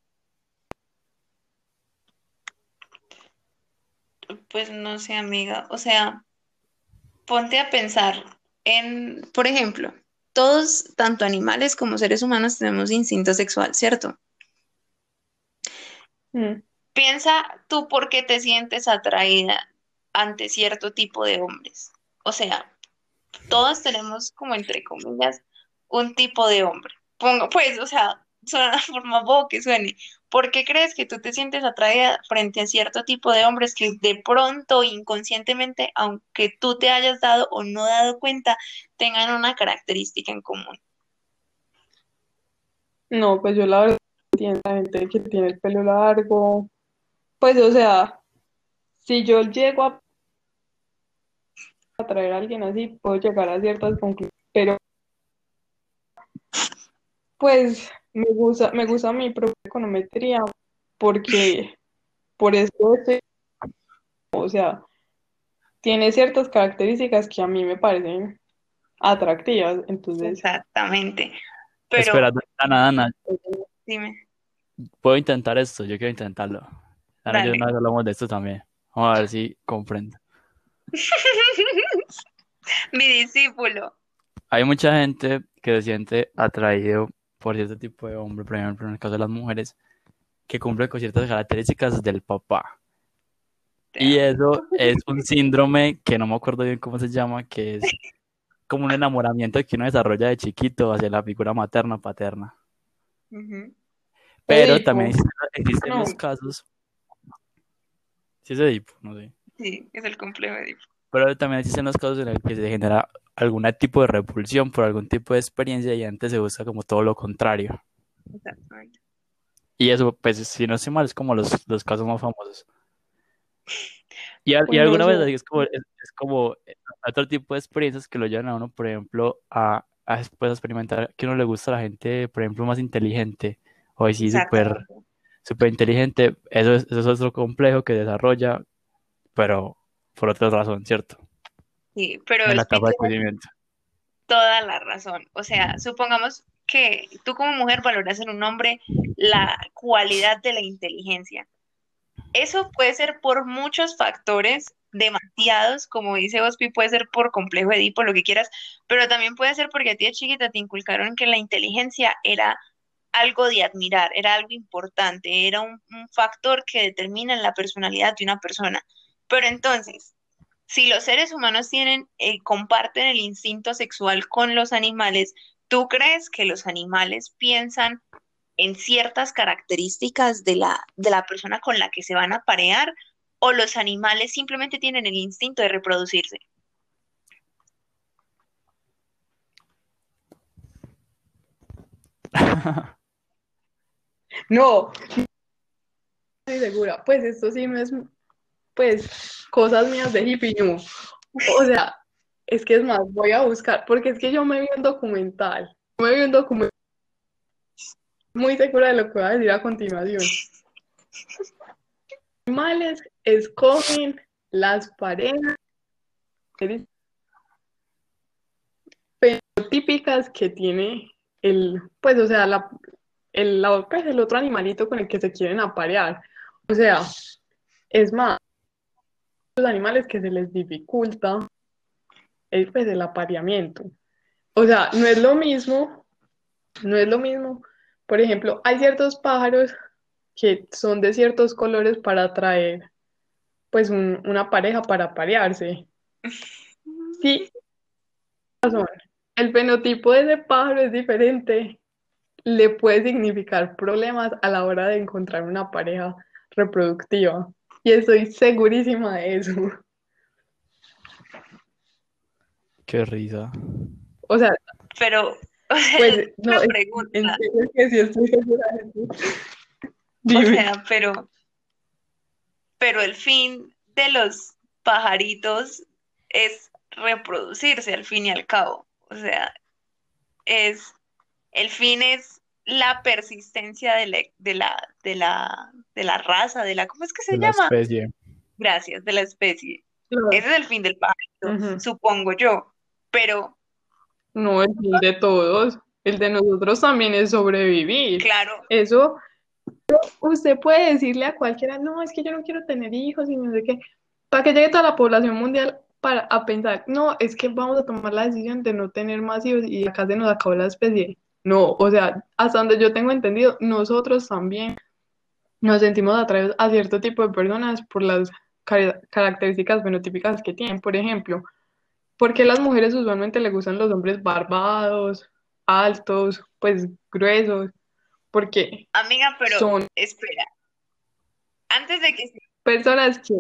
Pues no sé, amiga. O sea, ponte a pensar en, por ejemplo, todos, tanto animales como seres humanos, tenemos instinto sexual, ¿cierto? Mm, Piensa tú por qué te sientes atraída ante cierto tipo de hombres. O sea, todos tenemos como entre comillas un tipo de hombre. Pongo, pues, o sea, suena la forma bobo que suene. ¿Por qué crees que tú te sientes atraída frente a cierto tipo de hombres que de pronto, inconscientemente, aunque tú te hayas dado o no dado cuenta, tengan una característica en común? No, pues yo la verdad entiendo gente que tiene el pelo largo. Pues, o sea, si yo llego a atraer a alguien así, puedo llegar a ciertas conclusiones. Pero, pues, me gusta, me gusta mi propia econometría porque por eso estoy, o sea, tiene ciertas características que a mí me parecen atractivas. Entonces, Exactamente. Pero Espera, Dana, Dana, dime. puedo intentar esto, yo quiero intentarlo. Dana, yo Dale. una vez hablamos de esto también. Vamos a ver si comprendo. Mi discípulo. Hay mucha gente que se siente atraído por cierto tipo de hombre, por ejemplo, en el caso de las mujeres, que cumple con ciertas características del papá. Y eso es un síndrome que no me acuerdo bien cómo se llama, que es como un enamoramiento que uno desarrolla de chiquito hacia la figura materna o paterna. Pero Edipo. también existen, No. los casos. Sí, es Edipo, no sé. Sí, es el complejo de Edipo. Pero también existen los casos en los que se genera algún tipo de repulsión por algún tipo de experiencia y antes se busca como todo lo contrario. Exactamente. Y eso, pues, si no estoy mal, es como los, los casos más famosos. Y, alguna vez es como, es, es como eh, otro tipo de experiencias que lo llevan a uno, por ejemplo, a, a después experimentar que uno le gusta a la gente, por ejemplo, más inteligente o así súper súper inteligente. Eso es, eso es otro complejo que desarrolla, pero por otra razón, ¿cierto? Sí, pero explícame, crecimiento. toda la razón. O sea, supongamos que tú como mujer valoras en un hombre la cualidad de la inteligencia. Eso puede ser por muchos factores, demasiados, como dice Ospi, puede ser por complejo Edipo, lo que quieras, pero también puede ser porque a ti de chiquita te inculcaron que la inteligencia era algo de admirar, era algo importante, era un, un factor que determina la personalidad de una persona. Pero entonces, si los seres humanos tienen, eh, comparten el instinto sexual con los animales, ¿tú crees que los animales piensan en ciertas características de la, de la persona con la que se van a parear o los animales simplemente tienen el instinto de reproducirse? No, estoy segura. Pues esto sí no es, pues, cosas mías de hippie. O sea, es que es más, voy a buscar, porque es que yo me vi un documental. Me vi un documental muy segura de lo que voy a decir a continuación. Animales escogen las parejas típicas que tiene el, pues, o sea, la, el, la- pues, el otro animalito con el que se quieren aparear. O sea, es más, los animales que se les dificulta el, pues, el apareamiento. O sea, no es lo mismo, no es lo mismo. Por ejemplo, hay ciertos pájaros que son de ciertos colores para atraer, pues, un- una pareja para aparearse. Sí. El fenotipo de ese pájaro es diferente. Le puede significar problemas a la hora de encontrar una pareja reproductiva. Y estoy segurísima de eso. Qué risa. O sea, Pero, o sea, pues, es no, una pregunta. en serio que sí estoy segura de eso. O sea, pero, pero el fin de los pajaritos es reproducirse al fin y al cabo. O sea, es, el fin es la persistencia de la, de la, de la, de la raza, de la, ¿cómo es que se De la llama? especie. Gracias, de la especie. Claro. Ese es el fin del pajarito, Ujú. supongo yo. Pero, No, el fin de todos. El de nosotros también es sobrevivir. claro, Eso, usted puede decirle a cualquiera, no, es que yo no quiero tener hijos y no sé qué, para que llegue toda la población mundial para, a pensar, no, es que vamos a tomar la decisión de no tener más hijos y acá se nos acabó la especie. No, o sea, hasta donde yo tengo entendido, nosotros también nos sentimos atraídos a cierto tipo de personas por las car- características fenotípicas que tienen. Por ejemplo, ¿por qué las mujeres usualmente les gustan los hombres barbados, altos, pues gruesos? Porque amiga, pero son espera. Antes de que personas que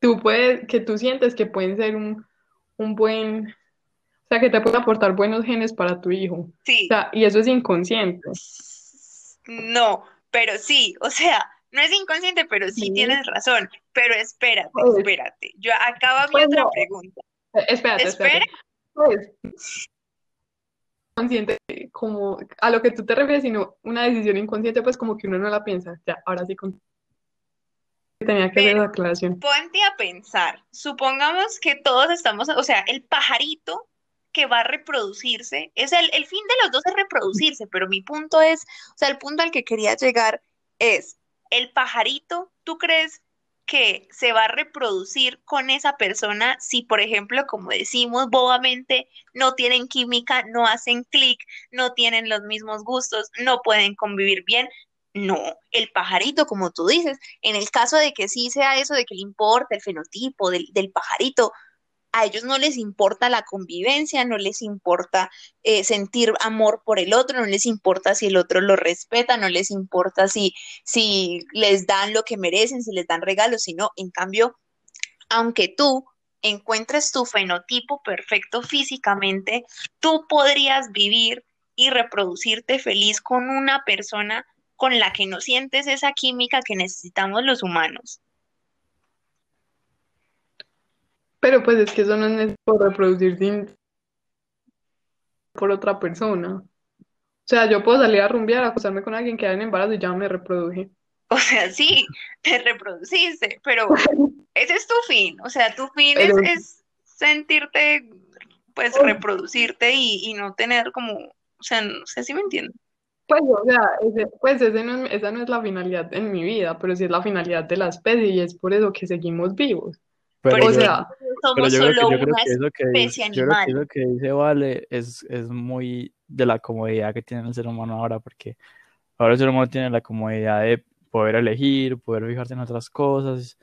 tú puedes, que tú sientes que pueden ser un, un buen, sea, que te pueden aportar buenos genes para tu hijo. O sí, sea, y eso es inconsciente. No, pero sí, o sea, no es inconsciente, pero sí Sí. tienes razón. Pero espérate, Pues- espérate. Yo acaba mi Pues otra no. pregunta. Eh, Espérate, espérate. Pues, consciente, como a lo que tú te refieres, sino una decisión inconsciente, pues como que uno no la piensa. Ya, ahora sí con- tenía que hacer Pero- esa aclaración. Ponte a pensar. Supongamos que todos estamos, o sea, el pajarito que va a reproducirse, es el, el fin de los dos es reproducirse, pero mi punto es, o sea, el punto al que quería llegar es, el pajarito, ¿tú crees que se va a reproducir con esa persona si, por ejemplo, como decimos bobamente, no tienen química, no hacen clic, no tienen los mismos gustos, no pueden convivir bien? No, el pajarito, como tú dices, en el caso de que sí sea eso, de que le importa el fenotipo del, del pajarito, a ellos no les importa la convivencia, no les importa eh, sentir amor por el otro, no les importa si el otro lo respeta, no les importa si, si les dan lo que merecen, si les dan regalos, sino, en cambio, aunque tú encuentres tu fenotipo perfecto físicamente, tú podrías vivir y reproducirte feliz con una persona con la que no sientes esa química que necesitamos los humanos. Pero pues es que eso no es necesario reproducir sin por otra persona. O sea, yo puedo salir a rumbear, acostarme con alguien, quedar en embarazo y ya me reproduje. O sea, sí, te reproduciste, pero ese es tu fin. O sea, tu fin Pero- es, es sentirte pues reproducirte y, y no tener como, o sea, no sé si me entienden. Pues, o sea, ese- pues ese no es- esa no es la finalidad en mi vida, pero sí es la finalidad de la especie y es por eso que seguimos vivos. Pero Por O yo- pero somos yo creo que, solo yo creo una que eso que dice, especie yo creo que animal. eso que dice Vale es, es muy de la comodidad que tiene el ser humano ahora, porque ahora el ser humano tiene la comodidad de poder elegir, poder fijarse en otras cosas.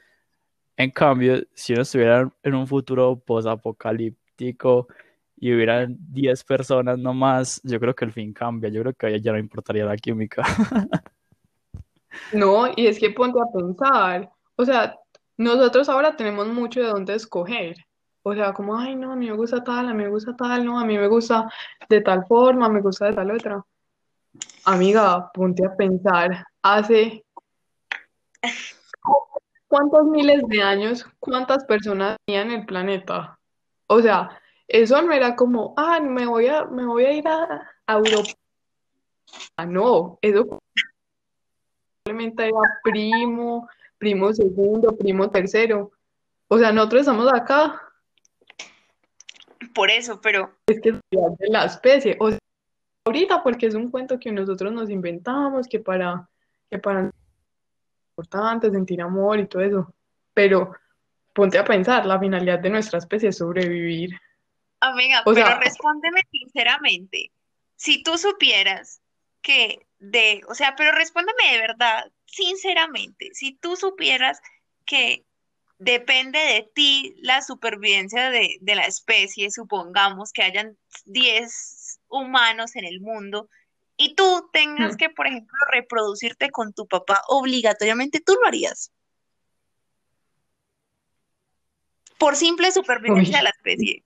En cambio, si uno estuviera en un futuro posapocalíptico y hubieran 10 personas nomás, yo creo que el fin cambia, yo creo que ya no importaría la química. No, y es que ponte a pensar, o sea, nosotros ahora tenemos mucho de dónde escoger. O sea, como, ay, no, a mí me gusta tal, a mí me gusta tal, no, a mí me gusta de tal forma, me gusta de tal otra. Amiga, ponte a pensar, hace cuántos miles de años, cuántas personas tenían el planeta. O sea, eso no era como, ah, me voy a, me voy a ir a, Europa. No, eso probablemente era primo, primo segundo, primo tercero. O sea, nosotros estamos acá, Por eso, pero es que es de la especie. O sea, ahorita porque es un cuento que nosotros nos inventamos, que para, que para importante sentir amor y todo eso. Pero ponte a pensar, la finalidad de nuestra especie es sobrevivir. amiga, O pero sea- respóndeme sinceramente. Si tú supieras que de, o sea, pero respóndeme de verdad, sinceramente, si tú supieras que depende de ti la supervivencia de, de la especie, supongamos que hayan 10 humanos en el mundo y tú tengas Hmm. que, por ejemplo, reproducirte con tu papá obligatoriamente, tú lo harías. Por simple supervivencia Uy. de la especie.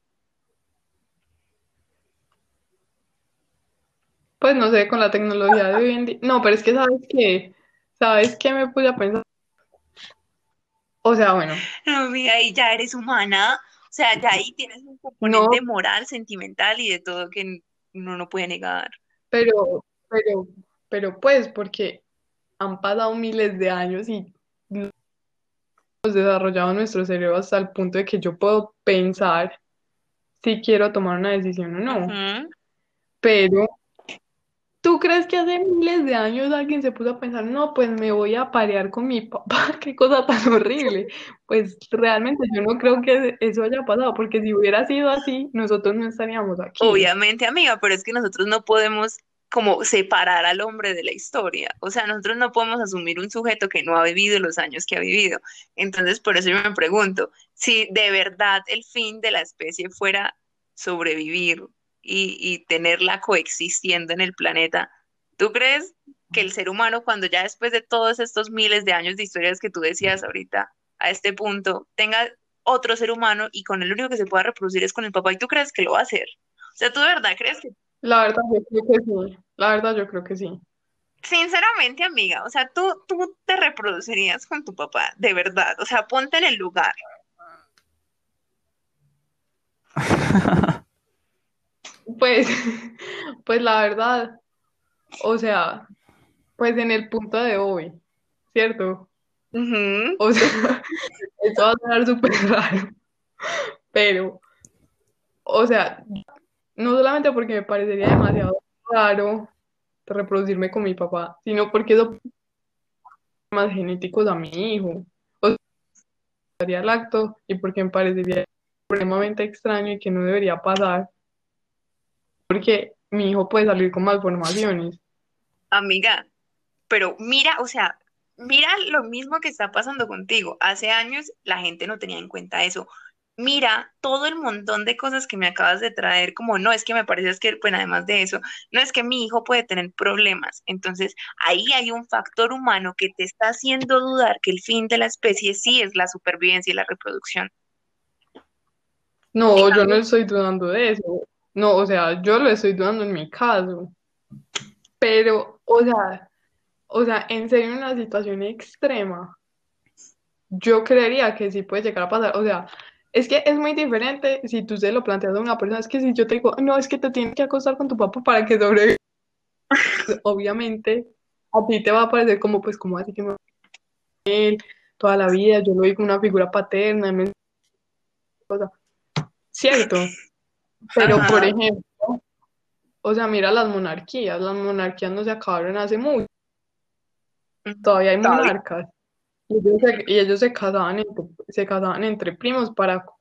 Pues no sé, con la tecnología de hoy en día. No, pero es que sabes qué, ¿sabes qué me puse a pensar? O sea, bueno, No, amiga, ahí ya eres humana, o sea, ya ahí tienes un componente moral, sentimental y de todo que uno no puede negar. pero, pero, pero pues, porque han pasado miles de años y hemos desarrollado nuestro cerebro hasta el punto de que yo puedo pensar si quiero tomar una decisión o no. Pero, ¿tú crees que hace miles de años alguien se puso a pensar, no, pues me voy a parear con mi papá? Qué cosa tan horrible. Pues realmente yo no creo que eso haya pasado, porque si hubiera sido así, nosotros no estaríamos aquí. Obviamente, amiga, pero es que nosotros no podemos como separar al hombre de la historia. O sea, nosotros no podemos asumir un sujeto que no ha vivido los años que ha vivido. Entonces, por eso yo me pregunto, si de verdad el fin de la especie fuera sobrevivir y, y tenerla coexistiendo en el planeta, ¿tú crees que el ser humano, cuando ya después de todos estos miles de años de historias que tú decías ahorita, a este punto, tenga otro ser humano y con el único que se pueda reproducir es con el papá, ¿y tú crees que lo va a hacer? O sea, ¿tú de verdad crees que, La verdad, yo creo que sí. La verdad, yo creo que sí. sinceramente, amiga, o sea, tú, tú te reproducirías con tu papá, de verdad, o sea, ponte en el lugar. Pues, pues la verdad, o sea, pues en el punto de hoy, ¿cierto? O sea, esto va a sonar súper raro, pero, o sea, no solamente porque me parecería demasiado raro reproducirme con mi papá, sino porque eso más genéticos a mi hijo. O sea, daría el acto y porque me parecería supremamente extraño y que no debería pasar, porque mi hijo puede salir con malformaciones. Amiga, pero mira, o sea, mira lo mismo que está pasando contigo. Hace años la gente no tenía en cuenta eso. Mira todo el montón de cosas que me acabas de traer, como no, es que me parece que, bueno, además de eso, no es que mi hijo puede tener problemas. Entonces, ahí hay un factor humano que te está haciendo dudar que el fin de la especie sí es la supervivencia y la reproducción. No, yo no estoy dudando de eso. No, o sea, yo lo estoy dudando en mi caso. Pero, o sea, o sea, en serio, una situación extrema, yo creería que sí puede llegar a pasar. O sea, es que es muy diferente si tú se lo planteas a una persona. Es que si yo te digo, no, es que te tienes que acostar con tu papá para que sobreviva. Obviamente, a ti te va a parecer como, pues, como así que me él toda la vida, yo lo vi como una figura paterna, me- cosa. ¿Cierto? Pero, Ajá. por ejemplo, o sea, mira las monarquías. Las monarquías no se acabaron hace mucho. Todavía hay Todavía. monarcas. Y ellos se, y ellos se casaban entre, se casaban entre primos para, o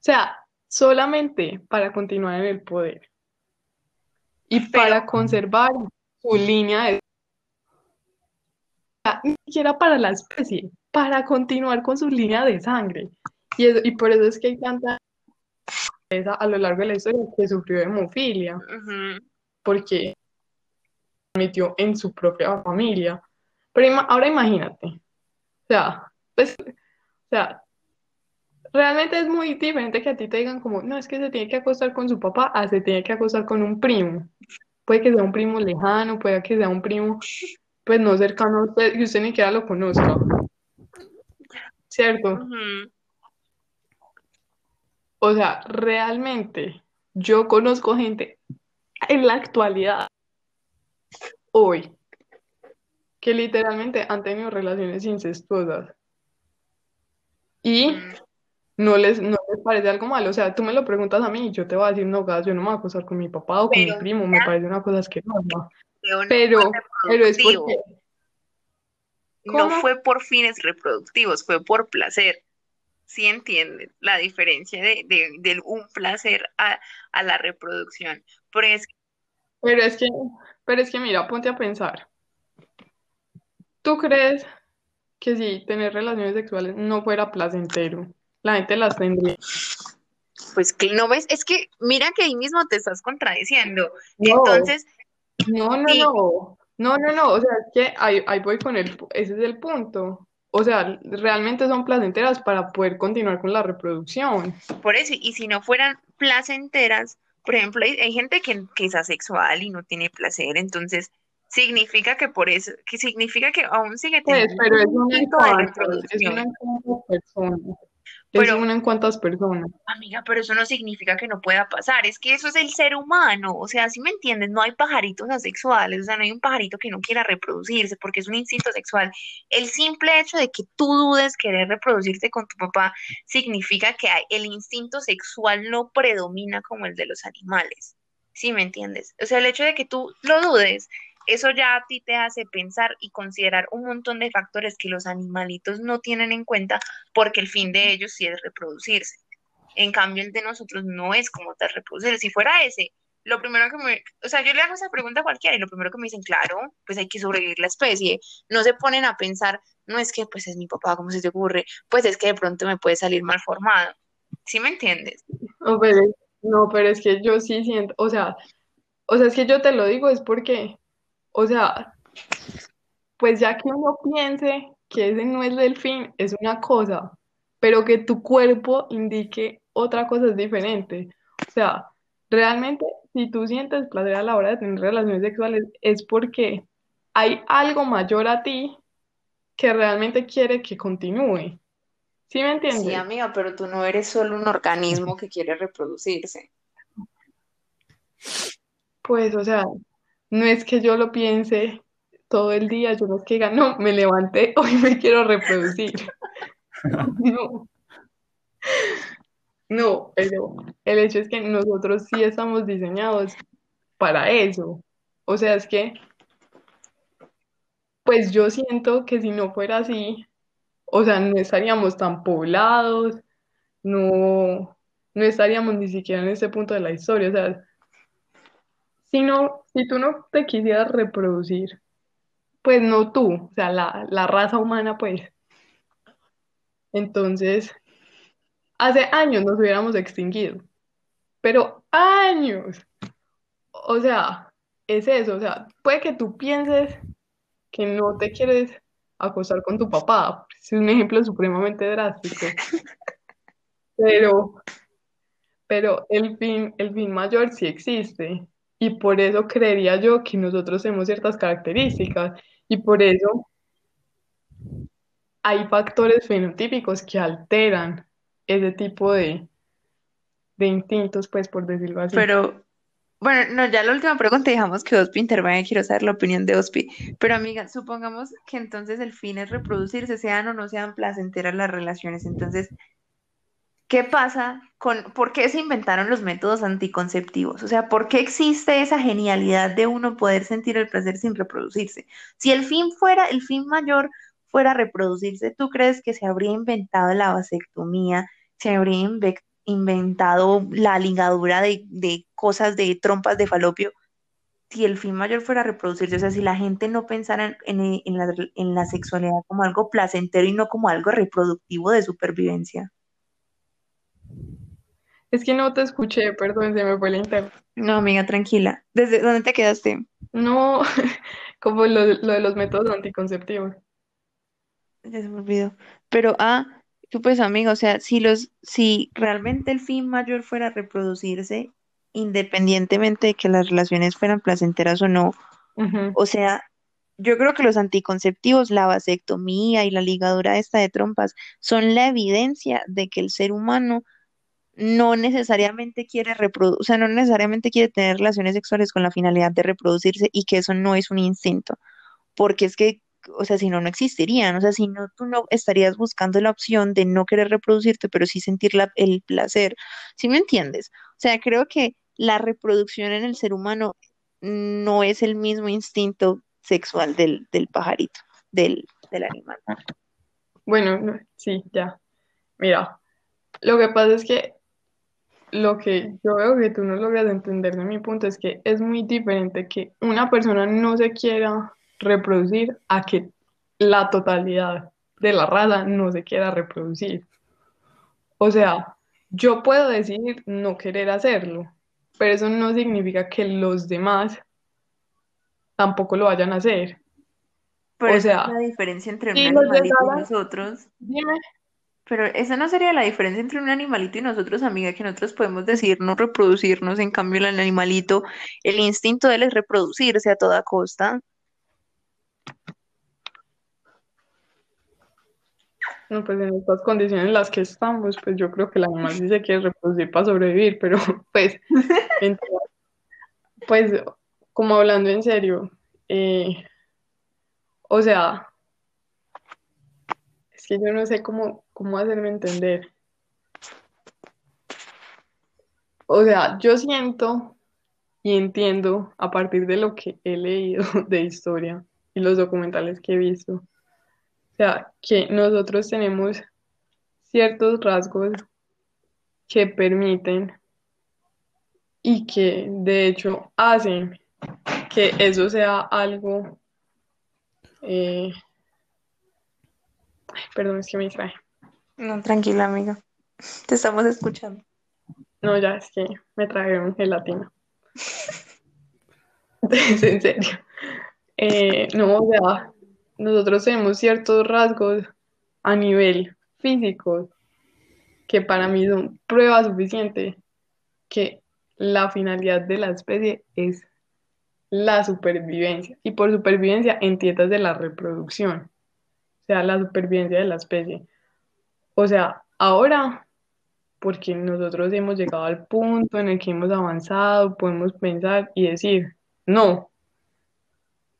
sea, solamente para continuar en el poder. Y para conservar su línea de... Ni siquiera para la especie, para continuar con su línea de sangre. Y, eso- y por eso es que hay tanta a lo largo de la historia que sufrió hemofilia, Ujú. porque metió en su propia familia. Pero ima- ahora imagínate, o sea, pues, o sea, realmente es muy diferente que a ti te digan como, no, es que se tiene que acostar con su papá, a se tiene que acostar con un primo. Puede que sea un primo lejano, puede que sea un primo, pues no cercano a usted, que usted ni siquiera lo conozca. ¿Cierto? O sea, realmente yo conozco gente en la actualidad, hoy, que literalmente han tenido relaciones incestuosas y Mm. no les, no les parece algo malo. O sea, tú me lo preguntas a mí y yo te voy a decir, no, gas, yo no me voy a acostar con mi papá o con mi primo, me parece una cosa asquerosa. Pero no Pero, es porque, No fue por fines reproductivos, fue por placer. ¿Sí entienden la diferencia de, de, de un placer a, a la reproducción? Porque es pero es que, pero es que mira, ponte a pensar. ¿Tú crees que si tener relaciones sexuales no fuera placentero, la gente las tendría? Pues que no ves, es que mira que ahí mismo te estás contradiciendo. No. Entonces, No, no, Sí. no, no, no, no, o sea, es que ahí, ahí voy con el, ese es el punto. O sea, realmente son placenteras para poder continuar con la reproducción. por eso, y si no fueran placenteras, por ejemplo, hay, hay gente que, que es asexual y no tiene placer, entonces significa que por eso, que significa que aún sigue Pues, teniendo pero es un una en instinto de cuantas, es reproducción. una en personas, es Pero- una en cuantas personas. Amiga, pero eso no significa que no pueda pasar, es que eso es el ser humano, o sea, si me entiendes, no hay pajaritos asexuales, o sea, no hay un pajarito que no quiera reproducirse porque es un instinto sexual. El simple hecho de que tú dudes querer reproducirte con tu papá significa que el instinto sexual no predomina como el de los animales, ¿sí me entiendes? O sea, el hecho de que tú lo dudes, eso ya a ti te hace pensar y considerar un montón de factores que los animalitos no tienen en cuenta porque el fin de ellos sí es reproducirse. En cambio, el de nosotros no es como tal reproducirse. Si fuera ese, lo primero que me, o sea, yo le hago esa pregunta a cualquiera y lo primero que me dicen, claro, pues hay que sobrevivir la especie. No se ponen a pensar, no es que pues es mi papá, ¿cómo se te ocurre? Pues es que de pronto me puede salir mal formado. ¿Sí me entiendes? No, pero, no, pero es que yo sí siento, o sea, o sea, es que yo te lo digo, es porque, o sea, pues ya que uno piense que ese no es el fin, es una cosa, pero que tu cuerpo indique otra cosa es diferente. O sea, realmente, si tú sientes placer a la hora de tener relaciones sexuales, es porque hay algo mayor a ti que realmente quiere que continúe. ¿Sí me entiendes? Sí, amiga, pero tú no eres solo un organismo que quiere reproducirse. Pues, o sea, no es que yo lo piense todo el día, yo no es que diga, no, me levanté, hoy me quiero reproducir. No, no, pero el hecho es que nosotros sí estamos diseñados para eso. O sea, es que, pues yo siento que si no fuera así, o sea, no estaríamos tan poblados, no, no estaríamos ni siquiera en ese punto de la historia. O sea, si no, si tú no te quisieras reproducir, pues no tú, o sea, la, la raza humana, pues. Entonces, hace años nos hubiéramos extinguido, pero años. O sea, es eso, o sea, puede que tú pienses que no te quieres acostar con tu papá, es un ejemplo supremamente drástico, pero, pero el fin, el fin mayor sí existe, y por eso creería yo que nosotros tenemos ciertas características, y por eso hay factores fenotípicos que alteran ese tipo de, de instintos, pues por decirlo así. Pero, bueno, no, ya la última pregunta dejamos que Ospi intervenga, quiero saber la opinión de Ospi. Pero amiga, supongamos que entonces el fin es reproducirse, sean o no sean placenteras las relaciones. Entonces, ¿qué pasa con, por qué se inventaron los métodos anticonceptivos? O sea, ¿por qué existe esa genialidad de uno poder sentir el placer sin reproducirse? Si el fin fuera, el fin mayor fuera reproducirse, ¿tú crees que se habría inventado la vasectomía? ¿Se habría inve- inventado la ligadura de, cosas de trompas de falopio? Si el fin mayor fuera reproducirse, o sea, si la gente no pensara en la sexualidad como algo placentero y no como algo reproductivo de supervivencia. Es que no te escuché, perdón, se me fue el internet. No, amiga, tranquila. ¿Desde dónde te quedaste? No, como lo, lo de los métodos anticonceptivos. Ya se me olvidó. Pero, ah, que pues, amigo, o sea, si los, si realmente el fin mayor fuera reproducirse, independientemente de que las relaciones fueran placenteras o no, Ujú. o sea, yo creo que los anticonceptivos, la vasectomía y la ligadura esta de trompas son la evidencia de que el ser humano no necesariamente quiere reproducir, o sea, no necesariamente quiere tener relaciones sexuales con la finalidad de reproducirse y que eso no es un instinto, porque es que, o sea, si no, no existirían, o sea, si no, tú no estarías buscando la opción de no querer reproducirte, pero sí sentir la- el placer, ¿sí me entiendes? O sea, creo que la reproducción en el ser humano no es el mismo instinto sexual del, del pajarito, del, del animal. Bueno, no, sí, ya. Mira, lo que pasa es que lo que yo veo que tú no logras entender de mi punto es que es muy diferente que una persona no se quiera reproducir a que la totalidad de la raza no se quiera reproducir. O sea, yo puedo decidir no querer hacerlo, pero eso no significa que los demás tampoco lo vayan a hacer. Pero O sea, es la diferencia entre un los y nosotros. dime, Pero esa no sería la diferencia entre un animalito y nosotros, amiga, que nosotros podemos decidir no reproducirnos, en cambio el animalito, el instinto de él es reproducirse a toda costa. No, pues en estas condiciones en las que estamos, pues yo creo que el animal sí se quiere reproducir para sobrevivir, pero pues, pues como hablando en serio, eh, o sea, es que yo no sé cómo, cómo hacerme entender. O sea, yo siento y entiendo a partir de lo que he leído de historia y los documentales que he visto, o sea, que nosotros tenemos ciertos rasgos que permiten y que de hecho hacen que eso sea algo, eh, perdón, es que me distrae. No, tranquila, amiga. Te estamos escuchando. No, ya es que me trajeron gelatina. Es en serio. Eh, no, o sea, nosotros tenemos ciertos rasgos a nivel físico que para mí son prueba suficiente que la finalidad de la especie es la supervivencia. Y por supervivencia entiendas de la reproducción, o sea, la supervivencia de la especie. O sea, ahora, porque nosotros hemos llegado al punto en el que hemos avanzado, podemos pensar y decir, no,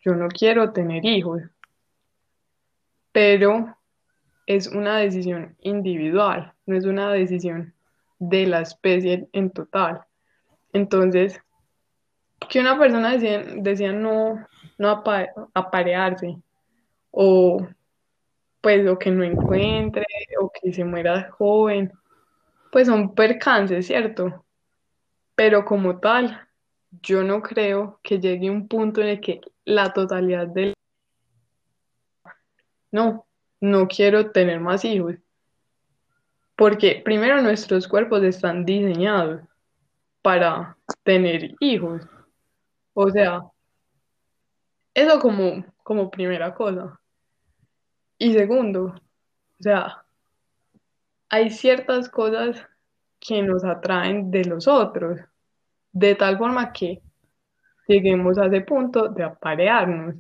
yo no quiero tener hijos, pero es una decisión individual, no es una decisión de la especie en total. Entonces, que una persona decía, no, no apa- aparearse, o pues, o que no encuentre, o que se muera joven, pues son percances, ¿cierto? Pero como tal, yo no creo que llegue un punto en el que la totalidad del no, no quiero tener más hijos. Porque primero nuestros cuerpos están diseñados para tener hijos. O sea, eso como, como primera cosa. Y segundo, o sea, hay ciertas cosas que nos atraen de los otros, de tal forma que lleguemos a ese punto de aparearnos.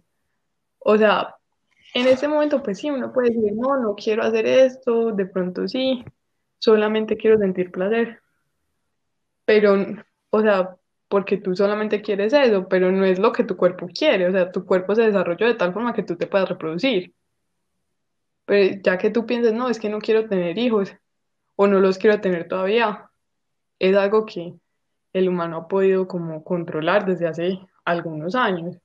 O sea, en ese momento, pues sí, uno puede decir, no, no quiero hacer esto, de pronto sí, solamente quiero sentir placer. Pero, o sea, porque tú solamente quieres eso, pero no es lo que tu cuerpo quiere, o sea, tu cuerpo se desarrolló de tal forma que tú te puedas reproducir. Pero ya que tú piensas, no, es que no quiero tener hijos, o no los quiero tener todavía, es algo que el humano ha podido como controlar desde hace algunos años.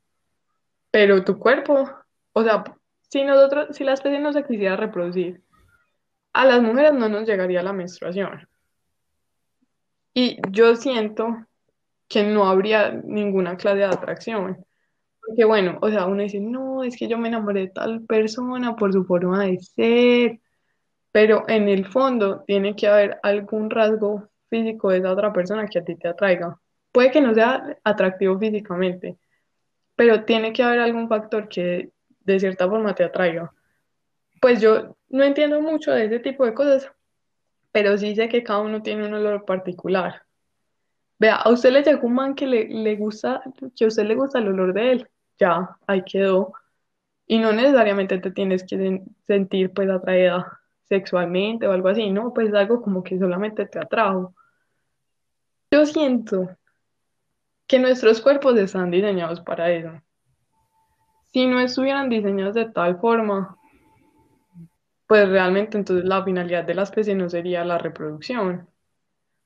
Pero tu cuerpo, o sea, si nosotros, si la especie no se quisiera reproducir, a las mujeres no nos llegaría la menstruación. Y yo siento que no habría ninguna clase de atracción. Porque bueno, o sea, uno dice, no, es que yo me enamoré de tal persona por su forma de ser, pero en el fondo tiene que haber algún rasgo físico de esa otra persona que a ti te atraiga. Puede que no sea atractivo físicamente, pero tiene que haber algún factor que de cierta forma te atraiga. Pues yo no entiendo mucho de ese tipo de cosas, pero sí sé que cada uno tiene un olor particular. Vea, a usted le llegó un man que le, le gusta, que a usted le gusta el olor de él, ya, ahí quedó. Y no necesariamente te tienes que sen- sentir pues atraída sexualmente o algo así, ¿no? Pues algo como que solamente te atrajo. Yo siento que nuestros cuerpos están diseñados para eso. Si no estuvieran diseñados de tal forma, pues realmente entonces la finalidad de la especie no sería la reproducción.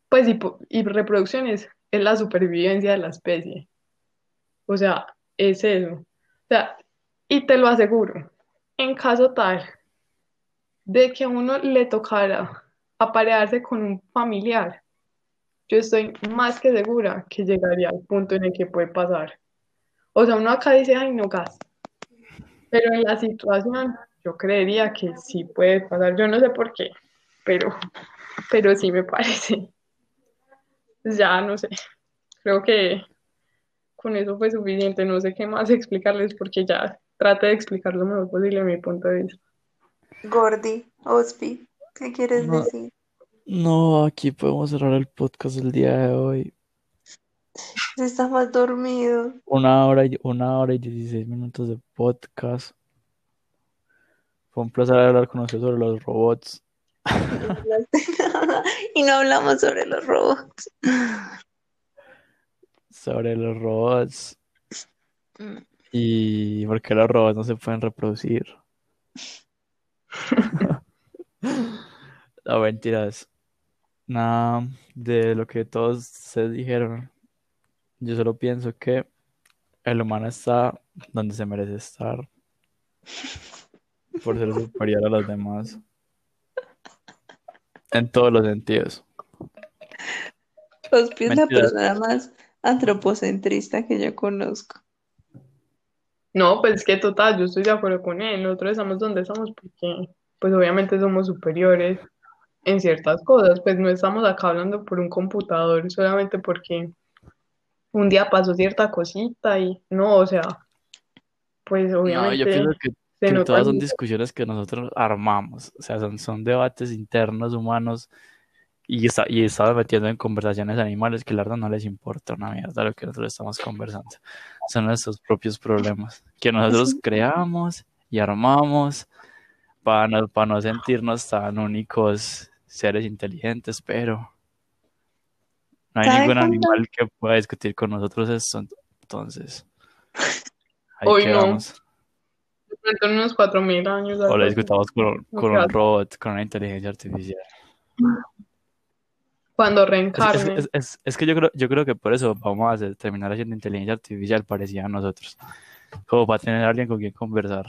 Pues y, y reproducción es, es la supervivencia de la especie. O sea, es eso. O sea, y te lo aseguro, en caso tal de que a uno le tocara aparearse con un familiar, yo estoy más que segura que llegaría al punto en el que puede pasar. O sea, uno acá dice, ay, no gas. Pero en la situación, yo creería que sí puede pasar. Yo no sé por qué, pero, pero sí me parece. Ya no sé. Creo que con eso fue suficiente. No sé qué más explicarles porque ya traté de explicar lo mejor posible mi punto de vista. Gordy, Ospi, ¿qué quieres No. decir? No, aquí podemos cerrar el podcast del día de hoy. Estabas dormido. Una hora y, una hora y 16 minutos de podcast. Fue un placer hablar con usted sobre los robots. Y no hablamos sobre los robots. Sobre los robots. Mm. Y por qué los robots no se pueden reproducir. No, mentiras. Nada de lo que todos se dijeron. Yo solo pienso que el humano está donde se merece estar. Por ser superior a los demás. En todos los sentidos. Ospi es la Mentiras. persona más antropocentrista que yo conozco. No, pues es que total, yo estoy de acuerdo con él. Nosotros estamos donde estamos porque, pues obviamente somos superiores en ciertas cosas. Pues no estamos acá hablando por un computador solamente porque un día pasó cierta cosita y no, o sea, pues No, yo obviamente pienso que, se que nota todas son discusiones que nosotros armamos. O sea, son, son debates internos humanos y, está, y estamos metiendo en conversaciones animales que la verdad no les importa una mierda lo que nosotros estamos conversando. Son nuestros propios problemas que nosotros creamos y armamos para no, para no sentirnos tan únicos seres inteligentes, pero no hay ¿Sabe ningún cuánto? animal que pueda discutir con nosotros esto. Entonces, ahí Hoy no. quedamos. Unos cuatro mil años. O lo discutamos con, con un robot, con una inteligencia artificial. Cuando es- reencarne. es- es- es que yo creo, yo creo que por eso vamos a hacer- terminar haciendo inteligencia artificial parecida a nosotros. Como para tener a alguien con quien conversar.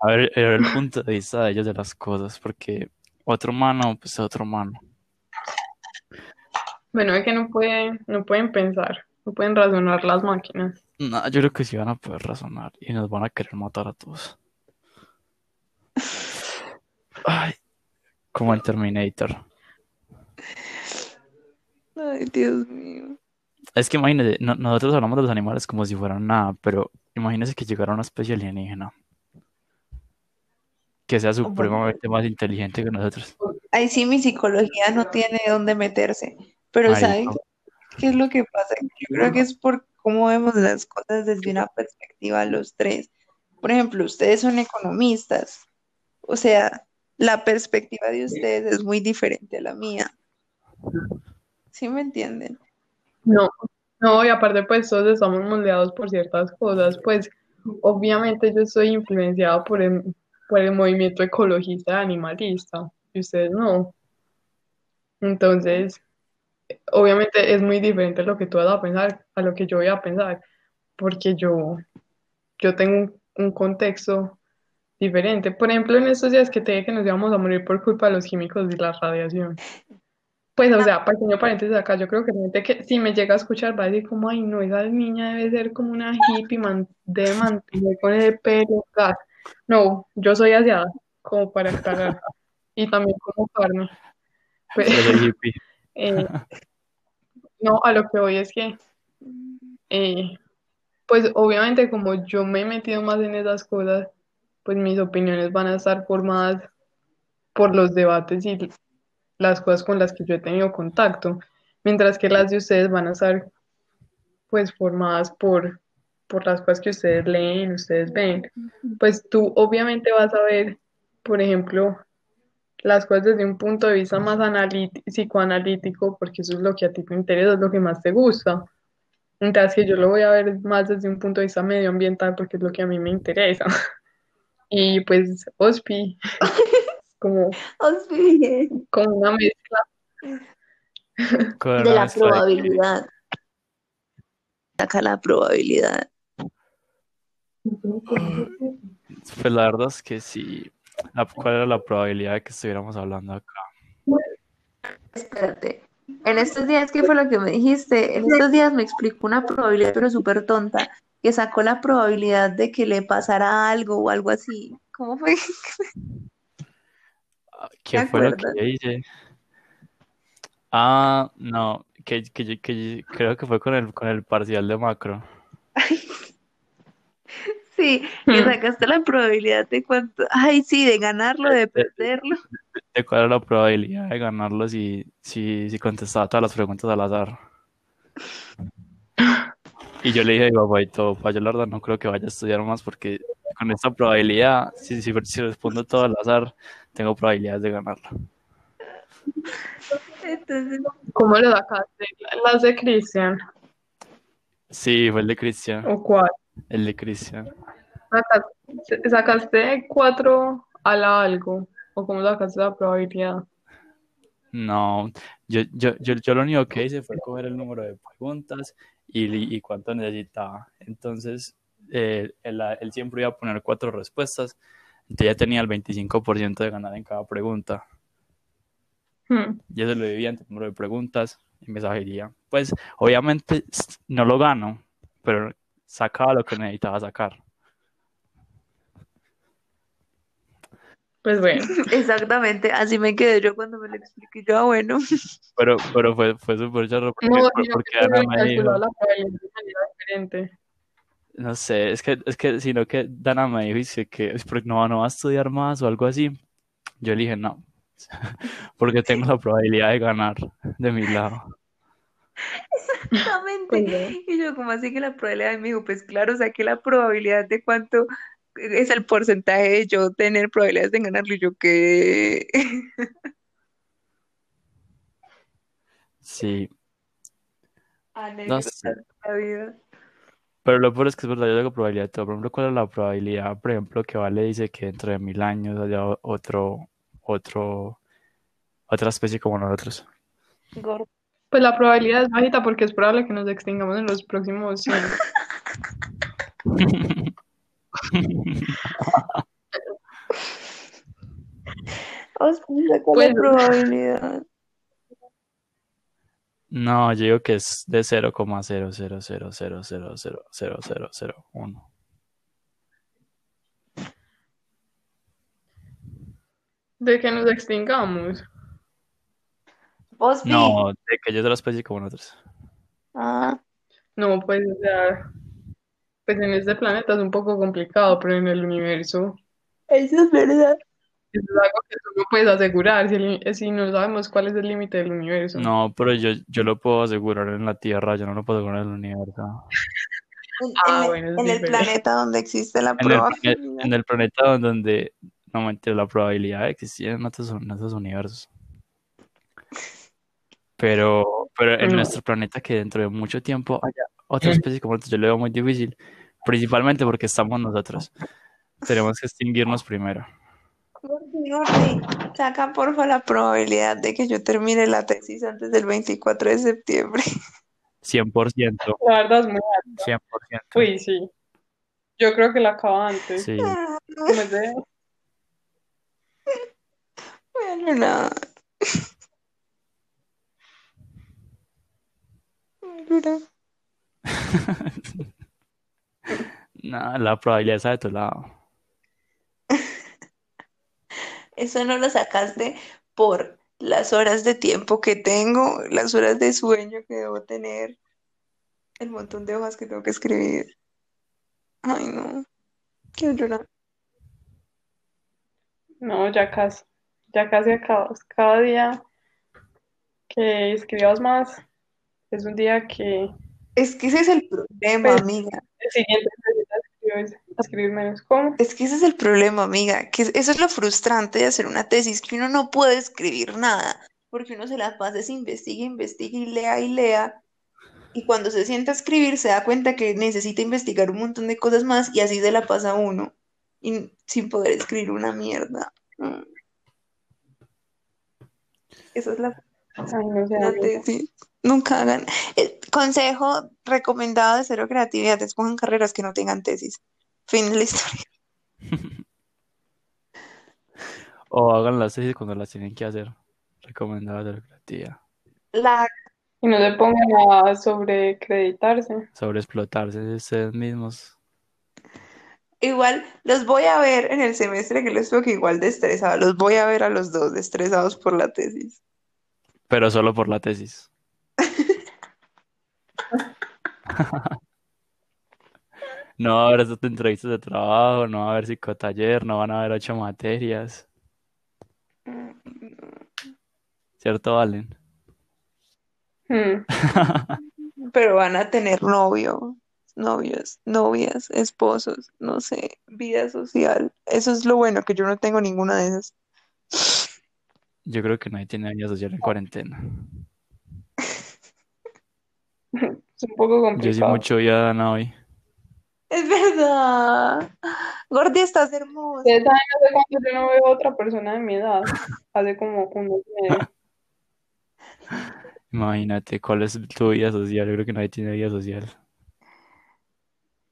A ver, a ver el punto de vista de ellos de las cosas, porque otro humano, pues otro humano. Bueno, es que no pueden, no pueden pensar, no pueden razonar las máquinas. No, yo creo que sí van a poder razonar y nos van a querer matar a todos. Ay, como el Terminator. Ay, Dios mío. Es que imagínese, no- nosotros hablamos de los animales como si fueran nada, pero imagínese que llegara una especie alienígena que sea supremamente más inteligente que nosotros. Ahí sí mi psicología no tiene dónde meterse. Pero ¿saben no. qué es lo que pasa? Yo creo que es por cómo vemos las cosas desde una perspectiva los tres. Por ejemplo, ustedes son economistas. O sea, la perspectiva de ustedes es muy diferente a la mía. ¿Sí me entienden? No, no, y aparte pues todos estamos moldeados por ciertas cosas, pues obviamente yo estoy influenciada por el, por el movimiento ecologista y animalista, y ustedes no. Entonces, obviamente es muy diferente lo que tú vas a pensar a lo que yo voy a pensar, porque yo, yo tengo un, un contexto diferente. Por ejemplo, en estos días que te dije que nos íbamos a morir por culpa de los químicos y la radiación. Pues, o sea, pequeño paréntesis acá, yo creo que la gente que si me llega a escuchar va a decir como, ay, no, esa niña debe ser como una hippie, man, debe mantener con el pelo, gas. No, yo soy asiada, como para cagar. Y también como carne. Pues, Soy hippie. eh, no, a lo que voy es que, eh, pues obviamente como yo me he metido más en esas cosas, pues mis opiniones van a estar formadas por los debates y las cosas con las que yo he tenido contacto, mientras que las de ustedes van a estar pues formadas por, por las cosas que ustedes leen, ustedes ven. Pues tú obviamente vas a ver, por ejemplo, las cosas desde un punto de vista más analítico, psicoanalítico, porque eso es lo que a ti te interesa, es lo que más te gusta. Mientras que yo lo voy a ver más desde un punto de vista medioambiental, porque es lo que a mí me interesa. Y pues, OSPI, como, Os bien. como una mezcla. De la probabilidad. Saca la probabilidad. Pues la verdad es que sí. ¿Cuál era la probabilidad de que estuviéramos hablando acá? Espérate. En estos días, ¿qué fue lo que me dijiste? En estos días me explicó una probabilidad, pero súper tonta, que sacó la probabilidad de que le pasara algo o algo así. ¿Cómo fue? ¿Qué ¿Te fue lo que hice? Ah, no, que, que, creo que fue con el, con el parcial de macro. Sí, que sacaste la probabilidad de cuánto. Ay, sí, de ganarlo, de perderlo. ¿De cuál era la probabilidad de ganarlo si, si, si contestaba todas las preguntas al azar? Y yo le dije a mi papá y todo, pa, yo la verdad no creo que vaya a estudiar más porque con esta probabilidad, si, si, si respondo todo al azar, tengo probabilidades de ganarlo. Entonces, ¿Cómo lo sacaste? ¿Las de Cristian? Sí, fue el de Cristian, ¿O cuál? el de Cristian. ¿Sacaste, sacaste cuatro a la algo? ¿O cómo sacaste la probabilidad? No, yo, yo, yo, yo lo único que hice fue coger el número de preguntas y, y cuánto necesitaba. Entonces, eh, él, él siempre iba a poner cuatro respuestas, entonces ya tenía el 25% de ganar en cada pregunta. Hmm. Yo se lo dividía entre número de preguntas y me saliría. Pues, obviamente, no lo gano, pero sacaba lo que necesitaba sacar. Pues bueno, exactamente, así me quedé yo cuando me lo expliqué. Yo, ah, bueno, Pero, pero fue, fue súper charro porque, no, porque Ana me dijo, la diferente. no sé, es que, es que, sino que Dana me dijo, dice que es porque no, no va a estudiar más o algo así. Yo le dije, no, porque tengo la probabilidad de ganar de mi lado. exactamente. Pues. Y yo, como así que la probabilidad? Y me dijo, pues claro, saqué la probabilidad de cuánto es el porcentaje de yo tener probabilidades de ganarlo. Y yo, ¿qué? Sí, no sé. de la vida. Pero lo peor es que es verdad, yo tengo probabilidad de todo. Por ejemplo, ¿cuál es la probabilidad? Por ejemplo, que Vale dice que dentro de mil años haya otro, otro, otra especie como nosotros. Pues la probabilidad es bajita porque es probable que nos extingamos en los próximos 100. Os saca Pues- la probabilidad. No, yo digo que es de 0,00000000001. De que nos extingamos. Vos vi. No, de que haya otra especie como nosotros. Ah, No, pues, o sea, pues en este planeta es un poco complicado, pero en el universo eso es verdad. eso es algo que tú no puedes asegurar si, el- si no sabemos cuál es el límite del universo. No, pero yo, yo lo puedo asegurar en la Tierra, yo no lo puedo asegurar en el universo. En, Ah, en- bueno, es en el planeta donde existe la En el, probabilidad. en el planeta donde, donde no mentira, la probabilidad de existir en otros, en otros universos. Pero, pero en No. nuestro planeta que dentro de mucho tiempo haya otra especie como nosotros, yo lo veo muy difícil, principalmente porque estamos nosotros. Tenemos que extinguirnos primero. Gordi, Gordi, saca porfa la probabilidad de que yo termine la tesis antes del 24 de septiembre. 100%. La verdad es muy alta. 100%. Uy, sí. Yo creo que la acaba antes. Sí. De- Bueno, nada. No, la probabilidad está de tu lado. Eso no lo sacaste por las horas de tiempo que tengo, las horas de sueño que debo tener, el montón de hojas que tengo que escribir. Ay, no. Quiero llorar. No, ya casi. Ya casi acabas. Cada día que escribas más es un día que Es que ese es el problema, Pues- amiga. el siguiente. ¿Cómo? Es que ese es el problema, amiga. Que eso es lo frustrante de hacer una tesis, que uno no puede escribir nada, porque uno se la pasa, se investiga, investiga y lea y lea. Y cuando se sienta a escribir, se da cuenta que necesita investigar un montón de cosas más y así se la pasa uno, y sin poder escribir una mierda. Mm. Esa es la Ay, no la tesis. Nunca hagan. eh, consejo recomendado de cero creatividad: escojan carreras que no tengan tesis. Fin de la historia. O hagan las tesis cuando las tienen que hacer. Recomendadas de la creatividad. La Y no se pongan a sobrecreditarse. Sobre explotarse de ustedes mismos. Igual los voy a ver en el semestre que les toque igual de estresados. Los voy a ver a los dos estresados por la tesis. Pero solo por la tesis. No va a haber entrevistas de trabajo, no va a haber psicotaller, no van a haber ocho materias. ¿Cierto, Valen? Hmm. Pero van a tener novio, novios, novias, esposos, no sé, vida social. Eso es lo bueno, que yo no tengo ninguna de esas. Yo creo que nadie tiene vida social en cuarentena. Un poco Yo sí complicado. mucho vida Dana hoy. Es verdad. Gordi, estás hermosa. Ustedes saben hace cuánto yo no veo a otra persona de mi edad. Hace como un mes. Imagínate, ¿cuál es tu vida social? Yo creo que nadie tiene vida social.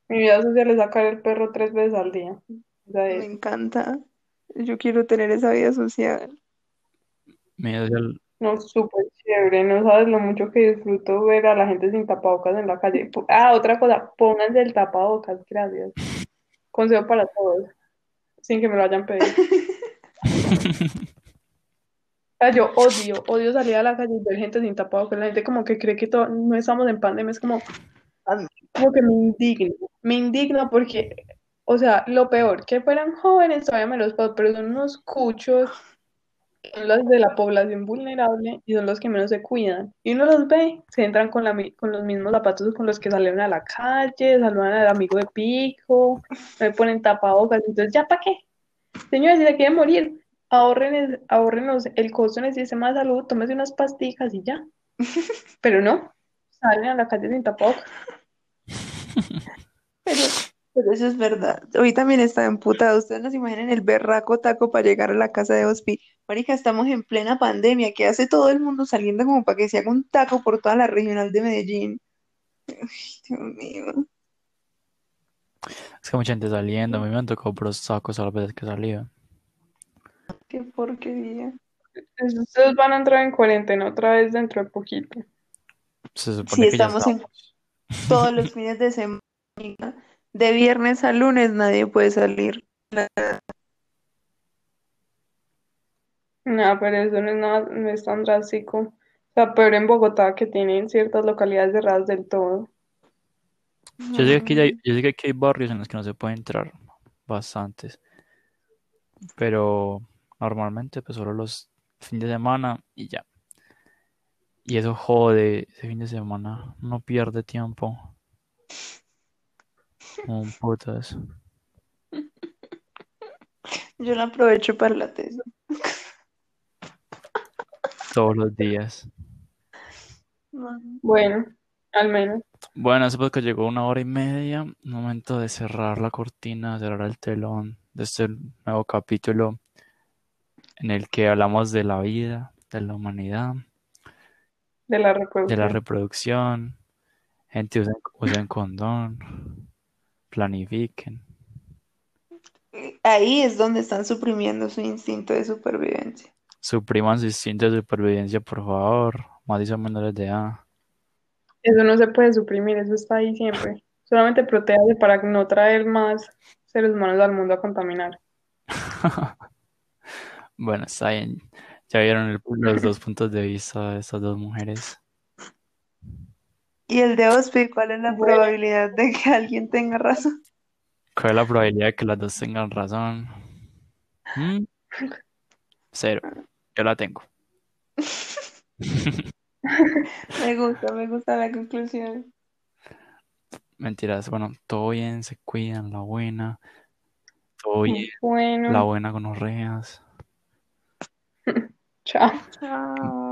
Mi vida social es sacar el perro tres veces al día. Me encanta. Yo quiero tener esa vida social. Mi vida social, no, súper chévere. No sabes lo mucho que disfruto ver a la gente sin tapabocas en la calle. Po- Ah, otra cosa, pónganse el tapabocas, gracias. Consejo para todos, sin que me lo hayan pedido. O sea, yo odio, odio salir a la calle y ver gente sin tapabocas. La gente como que cree que to- no estamos en pandemia, es como, como que me indigno. Me indigno porque, o sea, lo peor, que fueran jóvenes todavía me los puedo, pero son unos cuchos, son los de la población vulnerable y son los que menos se cuidan. Y uno los ve, se entran con, la, con los mismos zapatos con los que salieron a la calle, saludan al amigo de pico, me ponen tapabocas, entonces, ¿ya para qué? Señores, si se quieren morir, ahorren, ahorrenos el costo en el sistema de salud, tómese unas pasticas y ya. Pero no, salen a la calle sin tapabocas. Pero, pero eso es verdad. Hoy también estaba emputada. Ustedes no se imaginan el berraco taco para llegar a la casa de Hospi. Marica, estamos en plena pandemia. ¿Qué hace todo el mundo saliendo como para que se haga un taco por toda la regional de Medellín? Ay, Dios mío. es que mucha gente saliendo. A mí me han tocado puros sacos a las veces que salía. Qué porquería. Ustedes van a entrar en cuarentena otra vez dentro de poquito. Se supone Sí, que ya estamos en estamos. todos los fines de semana. De viernes a lunes nadie puede salir. No, pero eso no es nada, no es tan drástico. O sea, peor en Bogotá que tienen ciertas localidades cerradas del todo. Yo sé que aquí hay, yo sé que aquí hay barrios en los que no se puede entrar. Bastantes. Pero normalmente pues solo los fines de semana y ya. Y eso jode, ese fin de semana no pierde tiempo. Un putas. Yo lo aprovecho para la tesis. Todos los días. Bueno, al menos. Bueno, hace poco llegó una hora y media. Momento de cerrar la cortina, cerrar el telón de este nuevo capítulo en el que hablamos de la vida, de la humanidad, De la de la reproducción. reproducción. Gente, usen, usen condón, planifiquen. Ahí es donde están suprimiendo su instinto de supervivencia. Supriman su instinto de supervivencia, por favor. Más son menores de edad. Eso no se puede suprimir, eso está ahí siempre. Solamente protéjase para no traer más seres humanos al mundo a contaminar. Bueno, está bien. Ya vieron el- los dos puntos de vista de estas dos mujeres. ¿Y el de Ospi, cuál es la Bueno. probabilidad de que alguien tenga razón? ¿Cuál es la probabilidad de que las dos tengan razón? ¿Mm? Cero. Yo la tengo. Me gusta, me gusta la conclusión. Mentiras. Bueno, todo bien, se cuidan, la buena. Todo bien, la buena con orreas. chao. Chao.